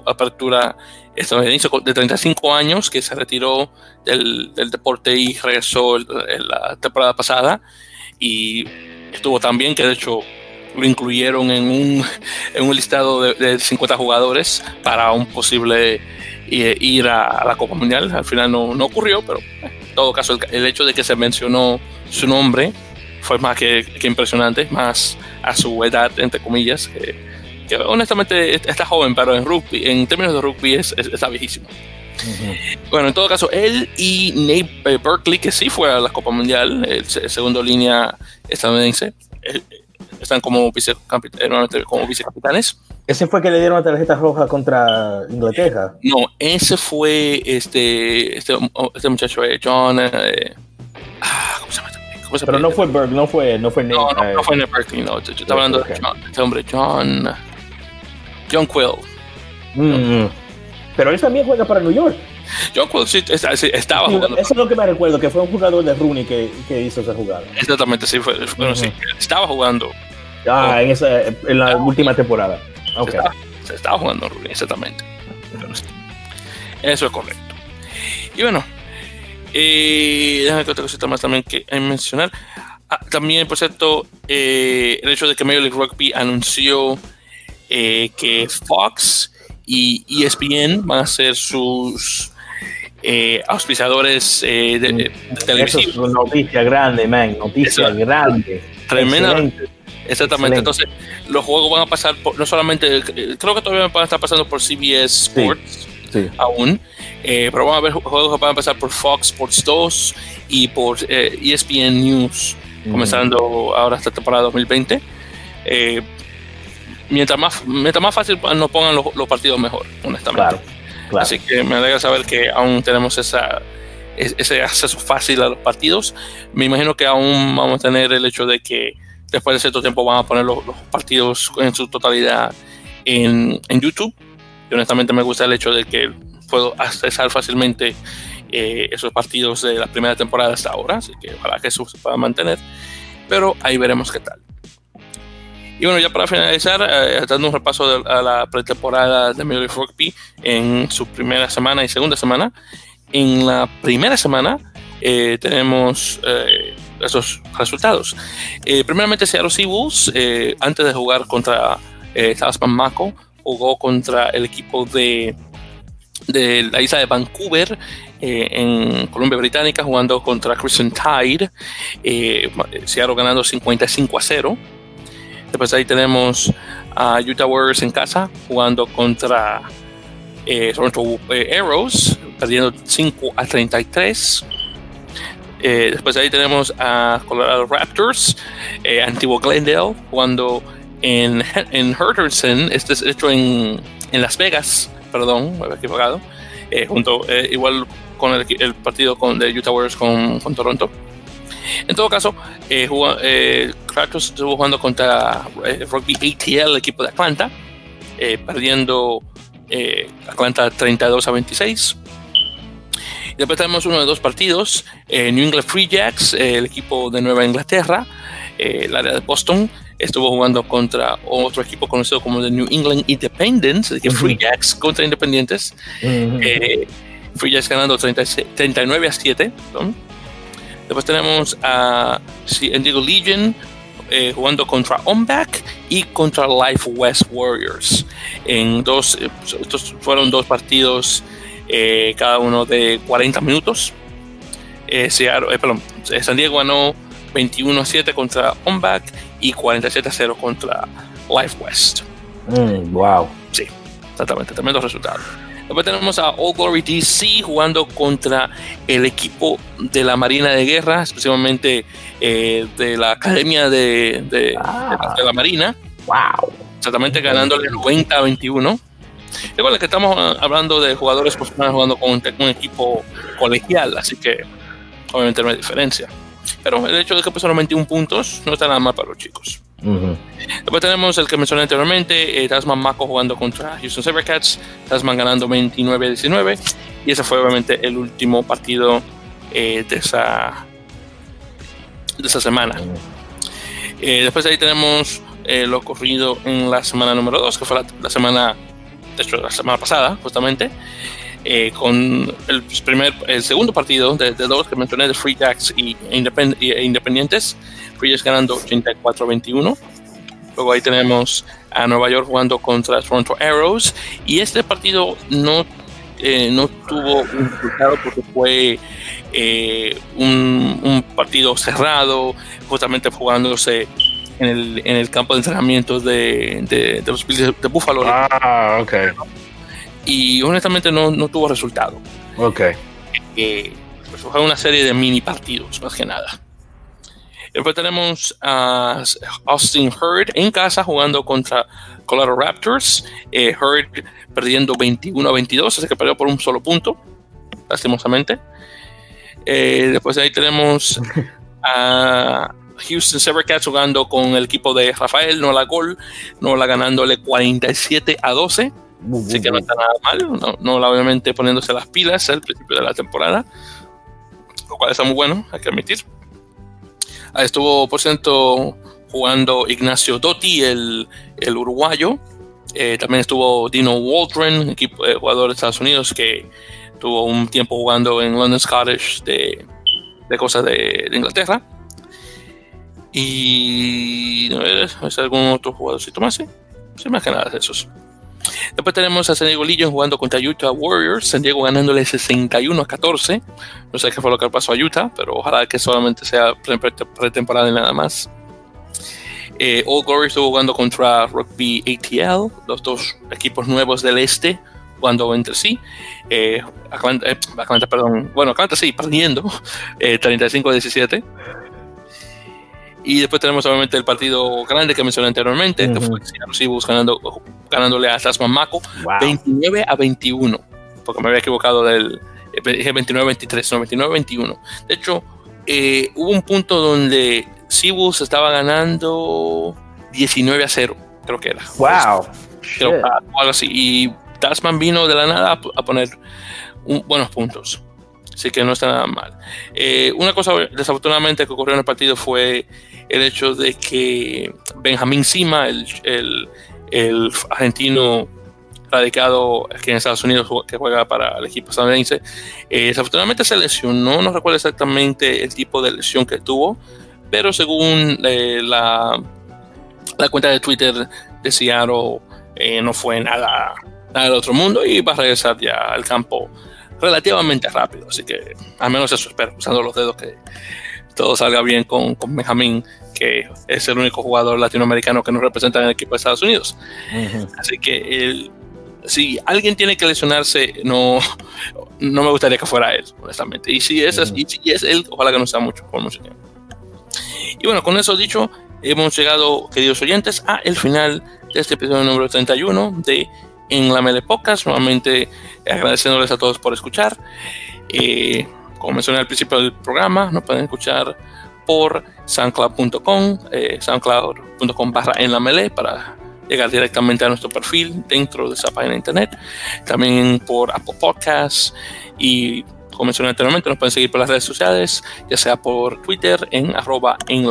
apertura estadounidense de 35 años que se retiró del, deporte y regresó en la temporada pasada y estuvo tan bien que de hecho lo incluyeron en un, en un listado de, 50 jugadores para un posible ir a, la Copa Mundial. Al final no, no ocurrió, pero en todo caso el, hecho de que se mencionó su nombre fue más que, que impresionante, más a su edad, entre comillas, que, honestamente está joven, pero en rugby, en términos de rugby es, está viejísimo. Bueno, en todo caso, él y Nate Berkeley, que sí fue a la Copa Mundial, el, segundo línea estadounidense, eh, están como, vicecapitanes, como vicecapitanes. ¿Ese fue que le dieron la tarjeta roja contra Inglaterra? No, ese fue este, este, este muchacho, eh, John. Eh, ah, ¿Cómo se llama? Pero no fue Berkeley, no fue, no fue Nate. No, no, fue Nate Berkeley, no. Yo, estaba hablando de este hombre, John. John Quill. Mm. Pero él también juega para New York. John Quill sí, estaba jugando. Eso es lo que me recuerdo, que fue un jugador de Rooney que, que hizo esa jugada. Exactamente, sí, fue, bueno, sí, estaba jugando. Ah, en, esa, en la última temporada. Okay. Se, estaba, jugando Rooney, exactamente. Eso es correcto. Y bueno, eh, déjame que otra cosita más también que mencionar. Ah, también, por cierto, eh, el hecho de que Major League Rugby anunció eh, que Fox y ESPN van a ser sus eh, auspiciadores eh, de, televisión. Eso es noticia grande, man, noticia grande. Tremenda. Exactamente. Entonces, los juegos van a pasar por, no solamente, creo que todavía van a estar pasando por CBS Sports aún, pero van a haber juegos que van a pasar por Fox Sports 2 y por ESPN e News, comenzando ahora esta temporada 2020 mientras más, mientras más fácil nos pongan los, partidos mejor, honestamente. Así que me alegra saber que aún tenemos esa, ese acceso fácil a los partidos. Me imagino que aún vamos a tener el hecho de que después de cierto tiempo van a poner los, partidos en su totalidad en, en, YouTube. Y honestamente me gusta el hecho de que puedo accesar fácilmente eh, esos partidos de la primera temporada hasta ahora, así que ojalá que eso se pueda mantener. Pero ahí veremos qué tal. Y bueno, ya para finalizar, eh, dando un repaso a la pretemporada de Major League Rugby en su primera semana y segunda semana. En la primera semana eh, tenemos eh, esos resultados. primeramente, Seattle Seawolves, antes de jugar contra eh, Mako, jugó contra el equipo de, de la isla de Vancouver en Colombia Británica, jugando contra Crescent Tide. Seattle ganando 55 a 0. Después ahí tenemos a Utah Warriors en casa jugando contra eh, eh Arrows, perdiendo 5 a 33. Eh, después ahí tenemos a Colorado Raptors, eh, antiguo Glendale, jugando en, en este es hecho en, en Las Vegas, perdón, me había equivocado, junto, igual con el, el, partido con, de Utah Warriors con, con Toronto. En todo caso, eh, eh estuvo jugando contra eh, Rugby ATL, el equipo de Atlanta, eh, perdiendo Atlanta 32 a 26. Y después tenemos uno de dos partidos, New England Free Jacks, el equipo de Nueva Inglaterra, el área de Boston, estuvo jugando contra otro equipo conocido como the New England Independents, que Free Jacks contra Independientes. Free Jacks ganando 39 a 7. Después tenemos a Indigo Legion eh, jugando contra Onback y contra Life West Warriors. En dos, eh, estos fueron dos partidos, eh, cada uno de 40 minutos. eh, Seattle, eh, perdón, San Diego ganó 21-7 contra OnBack y 47-0 contra Life West. Mm, wow. Sí, exactamente, tremendo resultado. Después tenemos a All Glory DC jugando contra el equipo de la Marina de Guerra, especialmente eh, de la Academia de, de, Ah. de la Marina. Wow. Exactamente, ganándole 90 a 21. Igual que estamos ah, hablando de jugadores profesionales jugando con un, equipo colegial, así que obviamente no hay diferencia. Pero el hecho de que pasaron 21 puntos no está nada mal para los chicos. Ujú. Después tenemos el que mencioné anteriormente, eh, Tasman Mako jugando contra Houston Sabercats, Tasman ganando 29 a 19, y ese fue obviamente el último partido eh, de, esa, de esa semana. Eh, después de ahí tenemos eh, lo ocurrido en la semana número 2, que fue la, la semana, de hecho, la semana pasada, justamente, eh, con el, primer, el segundo partido de, de dos que mencioné de Free Jacks y, Independ- e Independientes. Free Jacks ganando 84-21. Luego ahí tenemos a Nueva York jugando contra Toronto Arrows. Y este partido no, eh, no tuvo un resultado porque fue eh, un, un partido cerrado, justamente jugándose en el, en el campo de entrenamiento de, de, de los de Buffalo. Ah, ok. Y honestamente no, no tuvo resultado. Ok. Eh, pues fue una serie de mini partidos, más que nada. Después tenemos a Austin Hurd en casa jugando contra Colorado Raptors. Eh, Hurd perdiendo 21 a 22, así que perdió por un solo punto, lastimosamente. Eh, después de ahí tenemos a Houston Sabercats jugando con el equipo de Rafael Nola Gol, Nola ganándole 47 a 12. Así que no está nada mal, no, no obviamente poniéndose las pilas al principio de la temporada, lo cual está muy bueno, hay que admitir. Ahí estuvo, por cierto, jugando Ignacio Dotti, el, el uruguayo. Eh, también estuvo Dino Waldron, equipo, eh, jugador de Estados Unidos, que tuvo un tiempo jugando en London Scottish de, de cosas de, de Inglaterra. Y ver, ¿es algún otro jugadorcito más? Sí, sí más que nada de esos. Después tenemos a San Diego Legion jugando contra Utah Warriors. San Diego ganándole 61 a 14. No sé qué fue lo que pasó a Utah, pero ojalá que solamente sea pre- pre- pretemporada y nada más. Eh, All Glory estuvo jugando contra Rugby ATL, los dos equipos nuevos del este jugando entre sí. Eh, Atlanta, eh, perdón, bueno, Atlanta sí, perdiendo eh, 35 a 17. Y después tenemos obviamente el partido grande que mencioné anteriormente, que fue Seattle Seahawks ganando, ganándole a Tasman Mako Wow. 29 a 21, porque me había equivocado del eh, dije 29 a 23, no 29 a 21. De hecho, eh, hubo un punto donde Seahawks estaba ganando 19 a 0, creo que era. Wow. Creo, ah, algo así. Y Tasman vino de la nada a, a poner un- buenos puntos. Así que no está nada mal. Eh, una cosa desafortunadamente que ocurrió en el partido fue el hecho de que Benjamín Sima, el, el- argentino radicado aquí en Estados Unidos que juega para el equipo estadounidense, eh, desafortunadamente se lesionó. No recuerdo exactamente el tipo de lesión que tuvo, pero según eh, la, la cuenta de Twitter de Seattle, eh, no fue nada, nada del otro mundo y va a regresar ya al campo relativamente rápido. Así que al menos eso espero, usando los dedos que todo salga bien con, con Benjamín, que es el único jugador latinoamericano que nos representa en el equipo de Estados Unidos. Ujú. Así que el- si alguien tiene que lesionarse, no, no me gustaría que fuera él, honestamente. Y si es, Ujú. y si es él, ojalá que no sea mucho, por mucho tiempo. Y bueno, con eso dicho, hemos llegado, queridos oyentes, a el final de este episodio número 31 de En la Mele Podcast. Nuevamente agradeciéndoles a todos por escuchar. Eh, como mencioné al principio del programa, nos pueden escuchar por soundcloud.com, eh, soundcloud.com barra en para llegar directamente a nuestro perfil dentro de esa página de internet. También por Apple Podcasts y como mencioné anteriormente, nos pueden seguir por las redes sociales, ya sea por Twitter en arroba en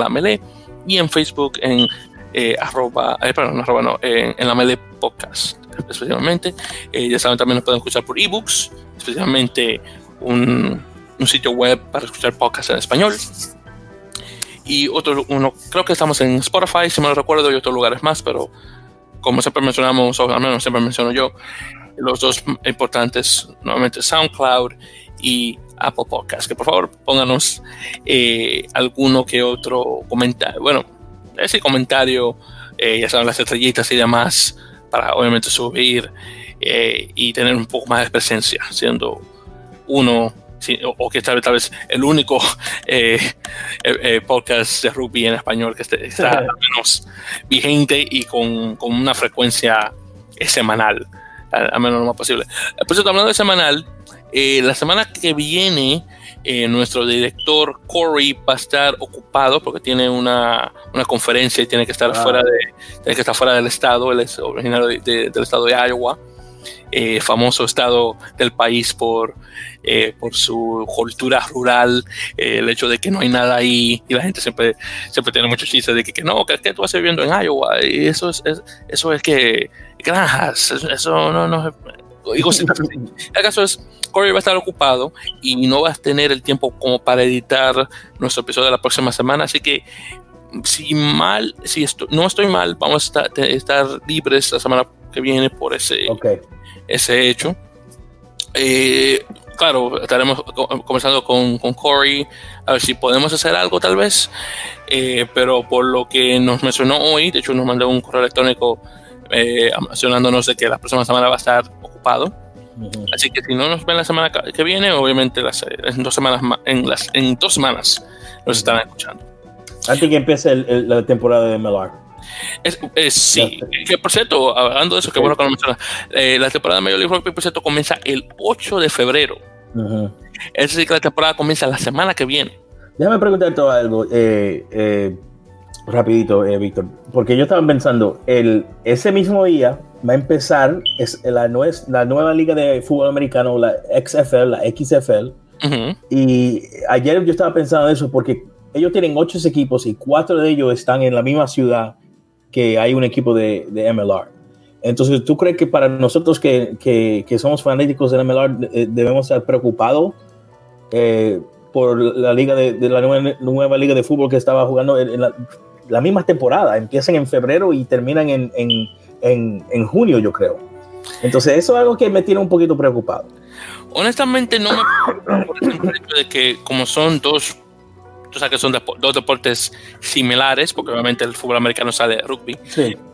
y en Facebook en eh, arroba, eh, no, en la melee podcast especialmente. Eh, ya saben, también nos pueden escuchar por ebooks, especialmente un, un sitio web para escuchar podcasts en español. Y otro, uno, creo que estamos en Spotify, si me lo recuerdo, y otros lugares más, pero como siempre mencionamos, o al menos siempre menciono yo, los dos importantes, nuevamente SoundCloud y Apple Podcast. Que por favor pónganos eh, alguno que otro comentario. Bueno, ese comentario, eh, ya saben, las estrellitas y demás, para obviamente subir eh, y tener un poco más de presencia, siendo uno o, que tal, tal, vez el único podcast de rugby en español que está al menos vigente y con, con una frecuencia semanal, a, menos lo más posible. Por cierto, hablando de semanal, eh, la semana que viene, eh, nuestro director Corey va a estar ocupado porque tiene una, una conferencia y tiene que estar, ah. fuera, de, tiene que estar fuera del estado. Él es originario del estado de Iowa, eh, famoso estado del país por, por su cultura rural, el hecho de que no hay nada ahí y la gente siempre, siempre tiene muchos chistes de que, que no, que, que tú vas viviendo en Iowa y eso es, eso es que granjas, eso no, no digo, el caso es Corey va a estar ocupado y no va a tener el tiempo como para editar nuestro episodio de la próxima semana. Así que, si mal, si no estoy mal, vamos a estar, libres la semana que viene por ese, ese hecho. Eh, claro, estaremos conversando con, con, Corey a ver si podemos hacer algo tal vez. Eh, pero por lo que nos mencionó hoy, de hecho nos mandó un correo electrónico eh, mencionándonos de que la próxima semana va a estar ocupado. Así que si no nos ven la semana que viene, obviamente las, en, dos semanas, en, las, en dos semanas nos estarán escuchando. Antes que empiece la temporada de MLR. Es, sí, que por cierto, hablando de eso, que bueno que lo mencionas, eh, la temporada de Major League Rugby, por cierto, comienza el 8 de febrero. Es decir, que la temporada comienza la semana que viene. Déjame preguntarte algo, eh, eh, rapidito, Víctor, porque yo estaba pensando, el, ese mismo día, va a empezar es la, la nueva liga de fútbol americano, la XFL, la XFL. Y ayer yo estaba pensando eso porque ellos tienen ocho equipos y cuatro de ellos están en la misma ciudad que hay un equipo de, de MLR. Entonces, ¿tú crees que para nosotros que, que, que somos fanáticos de MLR eh, debemos estar preocupados eh, por la liga de, de la nueva, nueva, liga de fútbol que estaba jugando en, la, la, misma temporada? Empiezan en febrero y terminan en, en en, en junio, yo creo. Entonces, eso es algo que me tiene un poquito preocupado. Honestamente, no me por el hecho de que, como son dos, tú sabes que son dos deportes similares, porque obviamente el fútbol americano sale de rugby,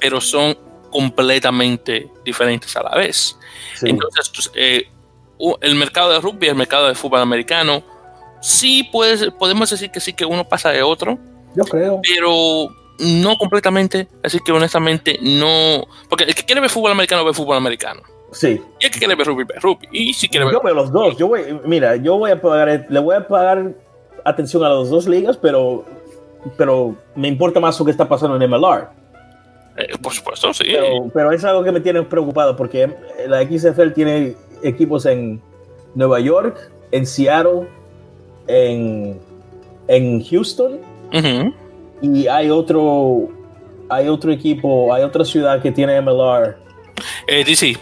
pero son completamente diferentes a la vez. Entonces, eh, el mercado de rugby, el mercado de fútbol americano, sí puedes, podemos decir que sí que uno pasa de otro. Yo creo. Pero no completamente, así que honestamente no. Porque el que quiere ver fútbol americano ve fútbol americano. Sí. Y el que quiere ver rugby ve rugby. Y si quiere ver. Yo veo los dos. Yo voy, mira, yo voy a pagar, le voy a pagar atención a las dos ligas, pero, pero me importa más lo que está pasando en MLR. Eh, por supuesto, sí. Pero, pero, es algo que me tiene preocupado porque la XFL tiene equipos en Nueva York, en Seattle, en, en Houston. Uh y hay otro, hay otro equipo, hay otra ciudad que tiene MLR. Eh, DC.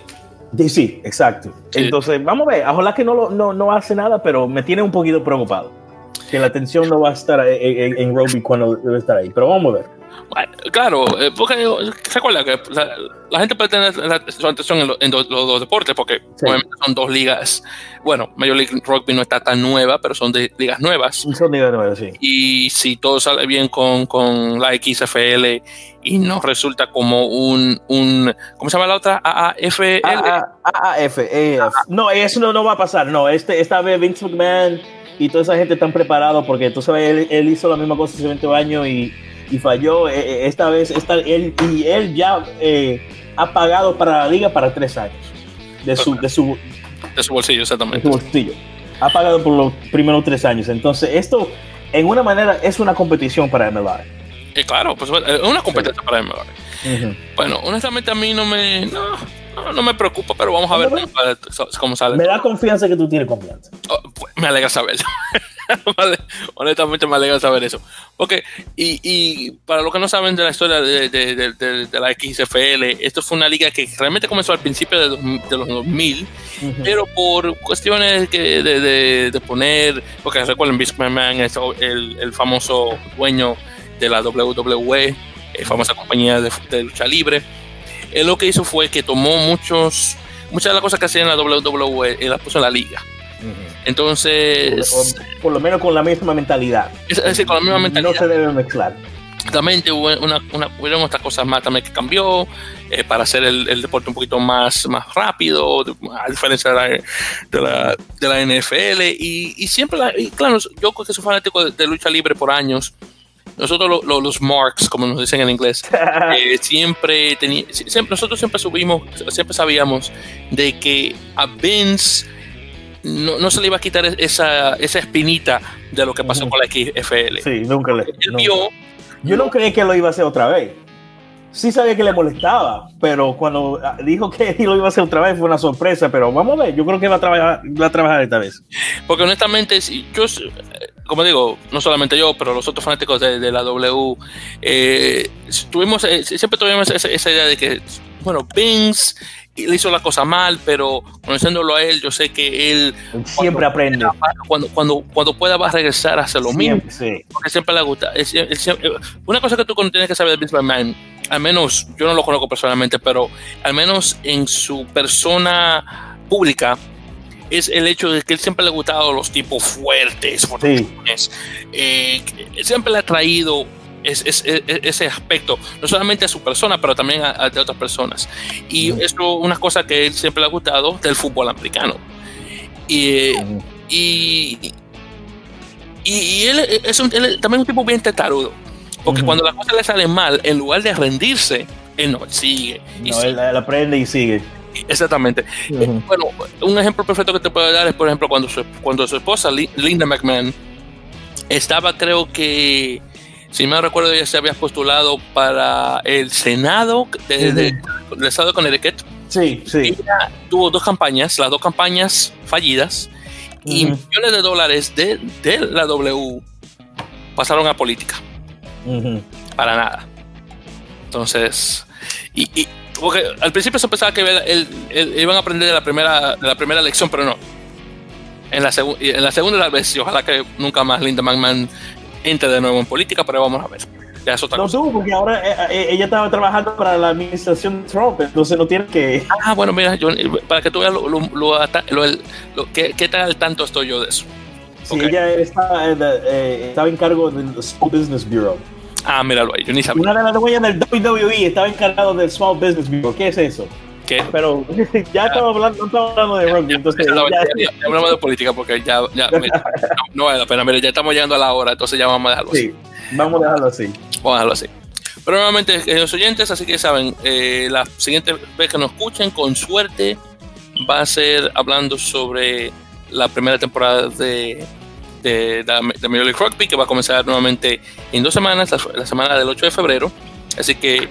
DC, exacto. Entonces, vamos a ver, ojalá que no, no, no hace nada, pero me tiene un poquito preocupado. Que la atención no va a estar en, en, en cuando debe estar ahí. Pero vamos a ver claro, eh, porque recuerda que la, gente puede tener su atención en, los dos deportes, porque obviamente son dos ligas. Bueno, Major League Rugby no está tan nueva, pero son de ligas nuevas. Son ligas nuevas, sí. Y si todo sale bien con, con la XFL y no resulta como un, un ¿cómo se llama la otra? AAFL. AAF, No, eso no, no va a pasar. No, este, esta vez Vince McMahon y toda esa gente están preparados porque tú sabes, él, él hizo la misma cosa hace 20 años y y falló. Eh, eh, esta vez está, él, y él ya eh, ha pagado para la liga para tres años. De su, de su, de su bolsillo, exactamente. De su bolsillo. Ha pagado por los primeros tres años. Entonces, esto, en una manera, es una competición para MLR. claro, pues es una competencia para MLR. Bueno, honestamente a mí no me... No, no, me preocupa, pero vamos a ver cómo, sale. Me da confianza que tú tienes confianza. Oh, pues, me alegra saber. honestamente me alegra saber eso. Ok, y, y, para los que no saben de la historia de, de, de, de, la XFL, esto fue una liga que realmente comenzó al principio de, los 2000, pero por cuestiones que de, poner, porque recuerden, Vince McMahon es el, el famoso dueño de la WWE, eh, famosa compañía de, lucha libre él lo que hizo fue que tomó muchos muchas de las cosas que hacían en la WWE las puso en la liga. Entonces. Por, lo menos con la misma mentalidad. Es, decir, con la misma mentalidad. No se debe mezclar. Exactamente, hubo una, una, hubieron otras cosas más también que cambió eh, para hacer el, el, deporte un poquito más, más rápido, a diferencia de la, de la, de la NFL. Y, y siempre, la, y claro, yo que soy fanático de, de, lucha libre por años, nosotros lo, lo, los marks, como nos dicen en inglés, eh, siempre, siempre nosotros siempre subimos, siempre sabíamos de que a Vince no, no, se le iba a quitar esa, esa espinita de lo que pasó uh -huh. con la XFL. Sí, nunca le. Él vio, Yo no creí que lo iba a hacer otra vez. Sí sabía que le molestaba, pero cuando dijo que lo iba a hacer otra vez fue una sorpresa. Pero vamos a ver, yo creo que va a trabajar, va a trabajar esta vez. Porque honestamente, yo, como digo, no solamente yo, pero los otros fanáticos de, de la W, eh, tuvimos, eh, siempre tuvimos esa, esa, idea de que, bueno, Vince le hizo la cosa mal, pero conociéndolo a él, yo sé que él siempre aprende. Cuando, cuando, cuando pueda va a regresar a hacer lo siempre, mismo. Sí. Porque siempre le gusta. Es, es, es, una cosa que tú tienes que saber de Vince McMahon, al menos yo no lo conozco personalmente, pero al menos en su persona pública, es el hecho de que él siempre le ha gustado los tipos fuertes, sí. eh, siempre le ha traído es, es, es, ese aspecto, no solamente a su persona, pero también a, a de otras personas. Y eso es una cosa que él siempre le ha gustado del fútbol americano. Y, y, y, y, él es un, él también un tipo bien testarudo, porque mm. cuando las cosas le salen mal, en lugar de rendirse, él no, él sigue. Y no, sigue. Él, él, aprende y sigue. Exactamente. Uh -huh. Bueno, un ejemplo perfecto que te puedo dar es, por ejemplo, cuando su, cuando su esposa, Linda McMahon, estaba, creo que si me recuerdo, ella se había postulado para el Senado de, de, de, del estado de Connecticut. Sí, sí. Ella tuvo dos campañas, las dos campañas fallidas, uh -huh. y millones de dólares de, de, la W pasaron a política. Para nada. Entonces, y, y, porque al principio se pensaba que el, el, iban a aprender de la primera, de la primera elección, pero no. En la, en la segunda la vez, y ojalá que nunca más Linda McMahon entre de nuevo en política, pero vamos a ver. Ya es otra no tú, porque ahora eh, ella estaba trabajando para la administración Trump, entonces no tiene que. Ah, bueno, mira, yo, para que tú veas lo, lo, lo, lo qué, qué, al tanto estoy yo de eso. Sí, okay. ella estaba, eh, estaba en cargo del Small Business Bureau. Ah, míralo ahí, yo ni sabía. Una de las dueñas del WWE estaba encargado del Small Business Bureau. ¿Qué es eso? ¿Qué? Pero ya estamos hablando, no estamos hablando de rugby, entonces. Ya, ya, ya, ya, hablamos de política porque ya, ya mira, no, no, vale la pena. Mira, ya estamos llegando a la hora, entonces ya vamos a dejarlo sí, así. Vamos a dejarlo así. Vamos a dejarlo así. Pero nuevamente, eh, los oyentes, así que saben, eh, la siguiente vez que nos escuchen, con suerte, va a ser hablando sobre la primera temporada de, de, de, de Major League Rugby, que va a comenzar nuevamente en dos semanas, la, la semana del 8 de febrero. Así que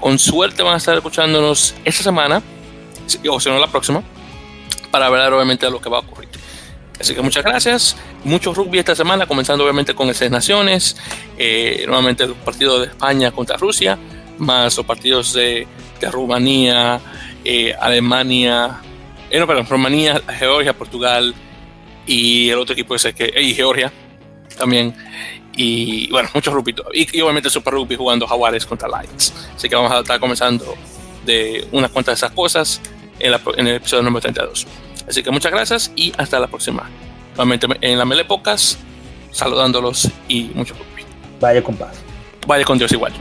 con suerte van a estar escuchándonos esta semana, o si no la próxima, para ver obviamente lo que va a ocurrir. Así que muchas gracias. Mucho rugby esta semana, comenzando obviamente con el Naciones, eh, nuevamente los partidos de España contra Rusia, más los partidos de, de Rumanía, eh, Alemania, eh, no, perdón, Rumanía, Georgia, Portugal y el otro equipo ese que, y Georgia también y bueno, muchos rugby y, y, obviamente Super Rugby jugando Jaguares contra Lions. Así que vamos a estar comenzando de unas cuantas de esas cosas en, la, en, el episodio número 32. Así que muchas gracias y hasta la próxima. Nuevamente en la Mele Pocas, saludándolos y mucho rugby. Vaya con paz. Vaya con Dios igual.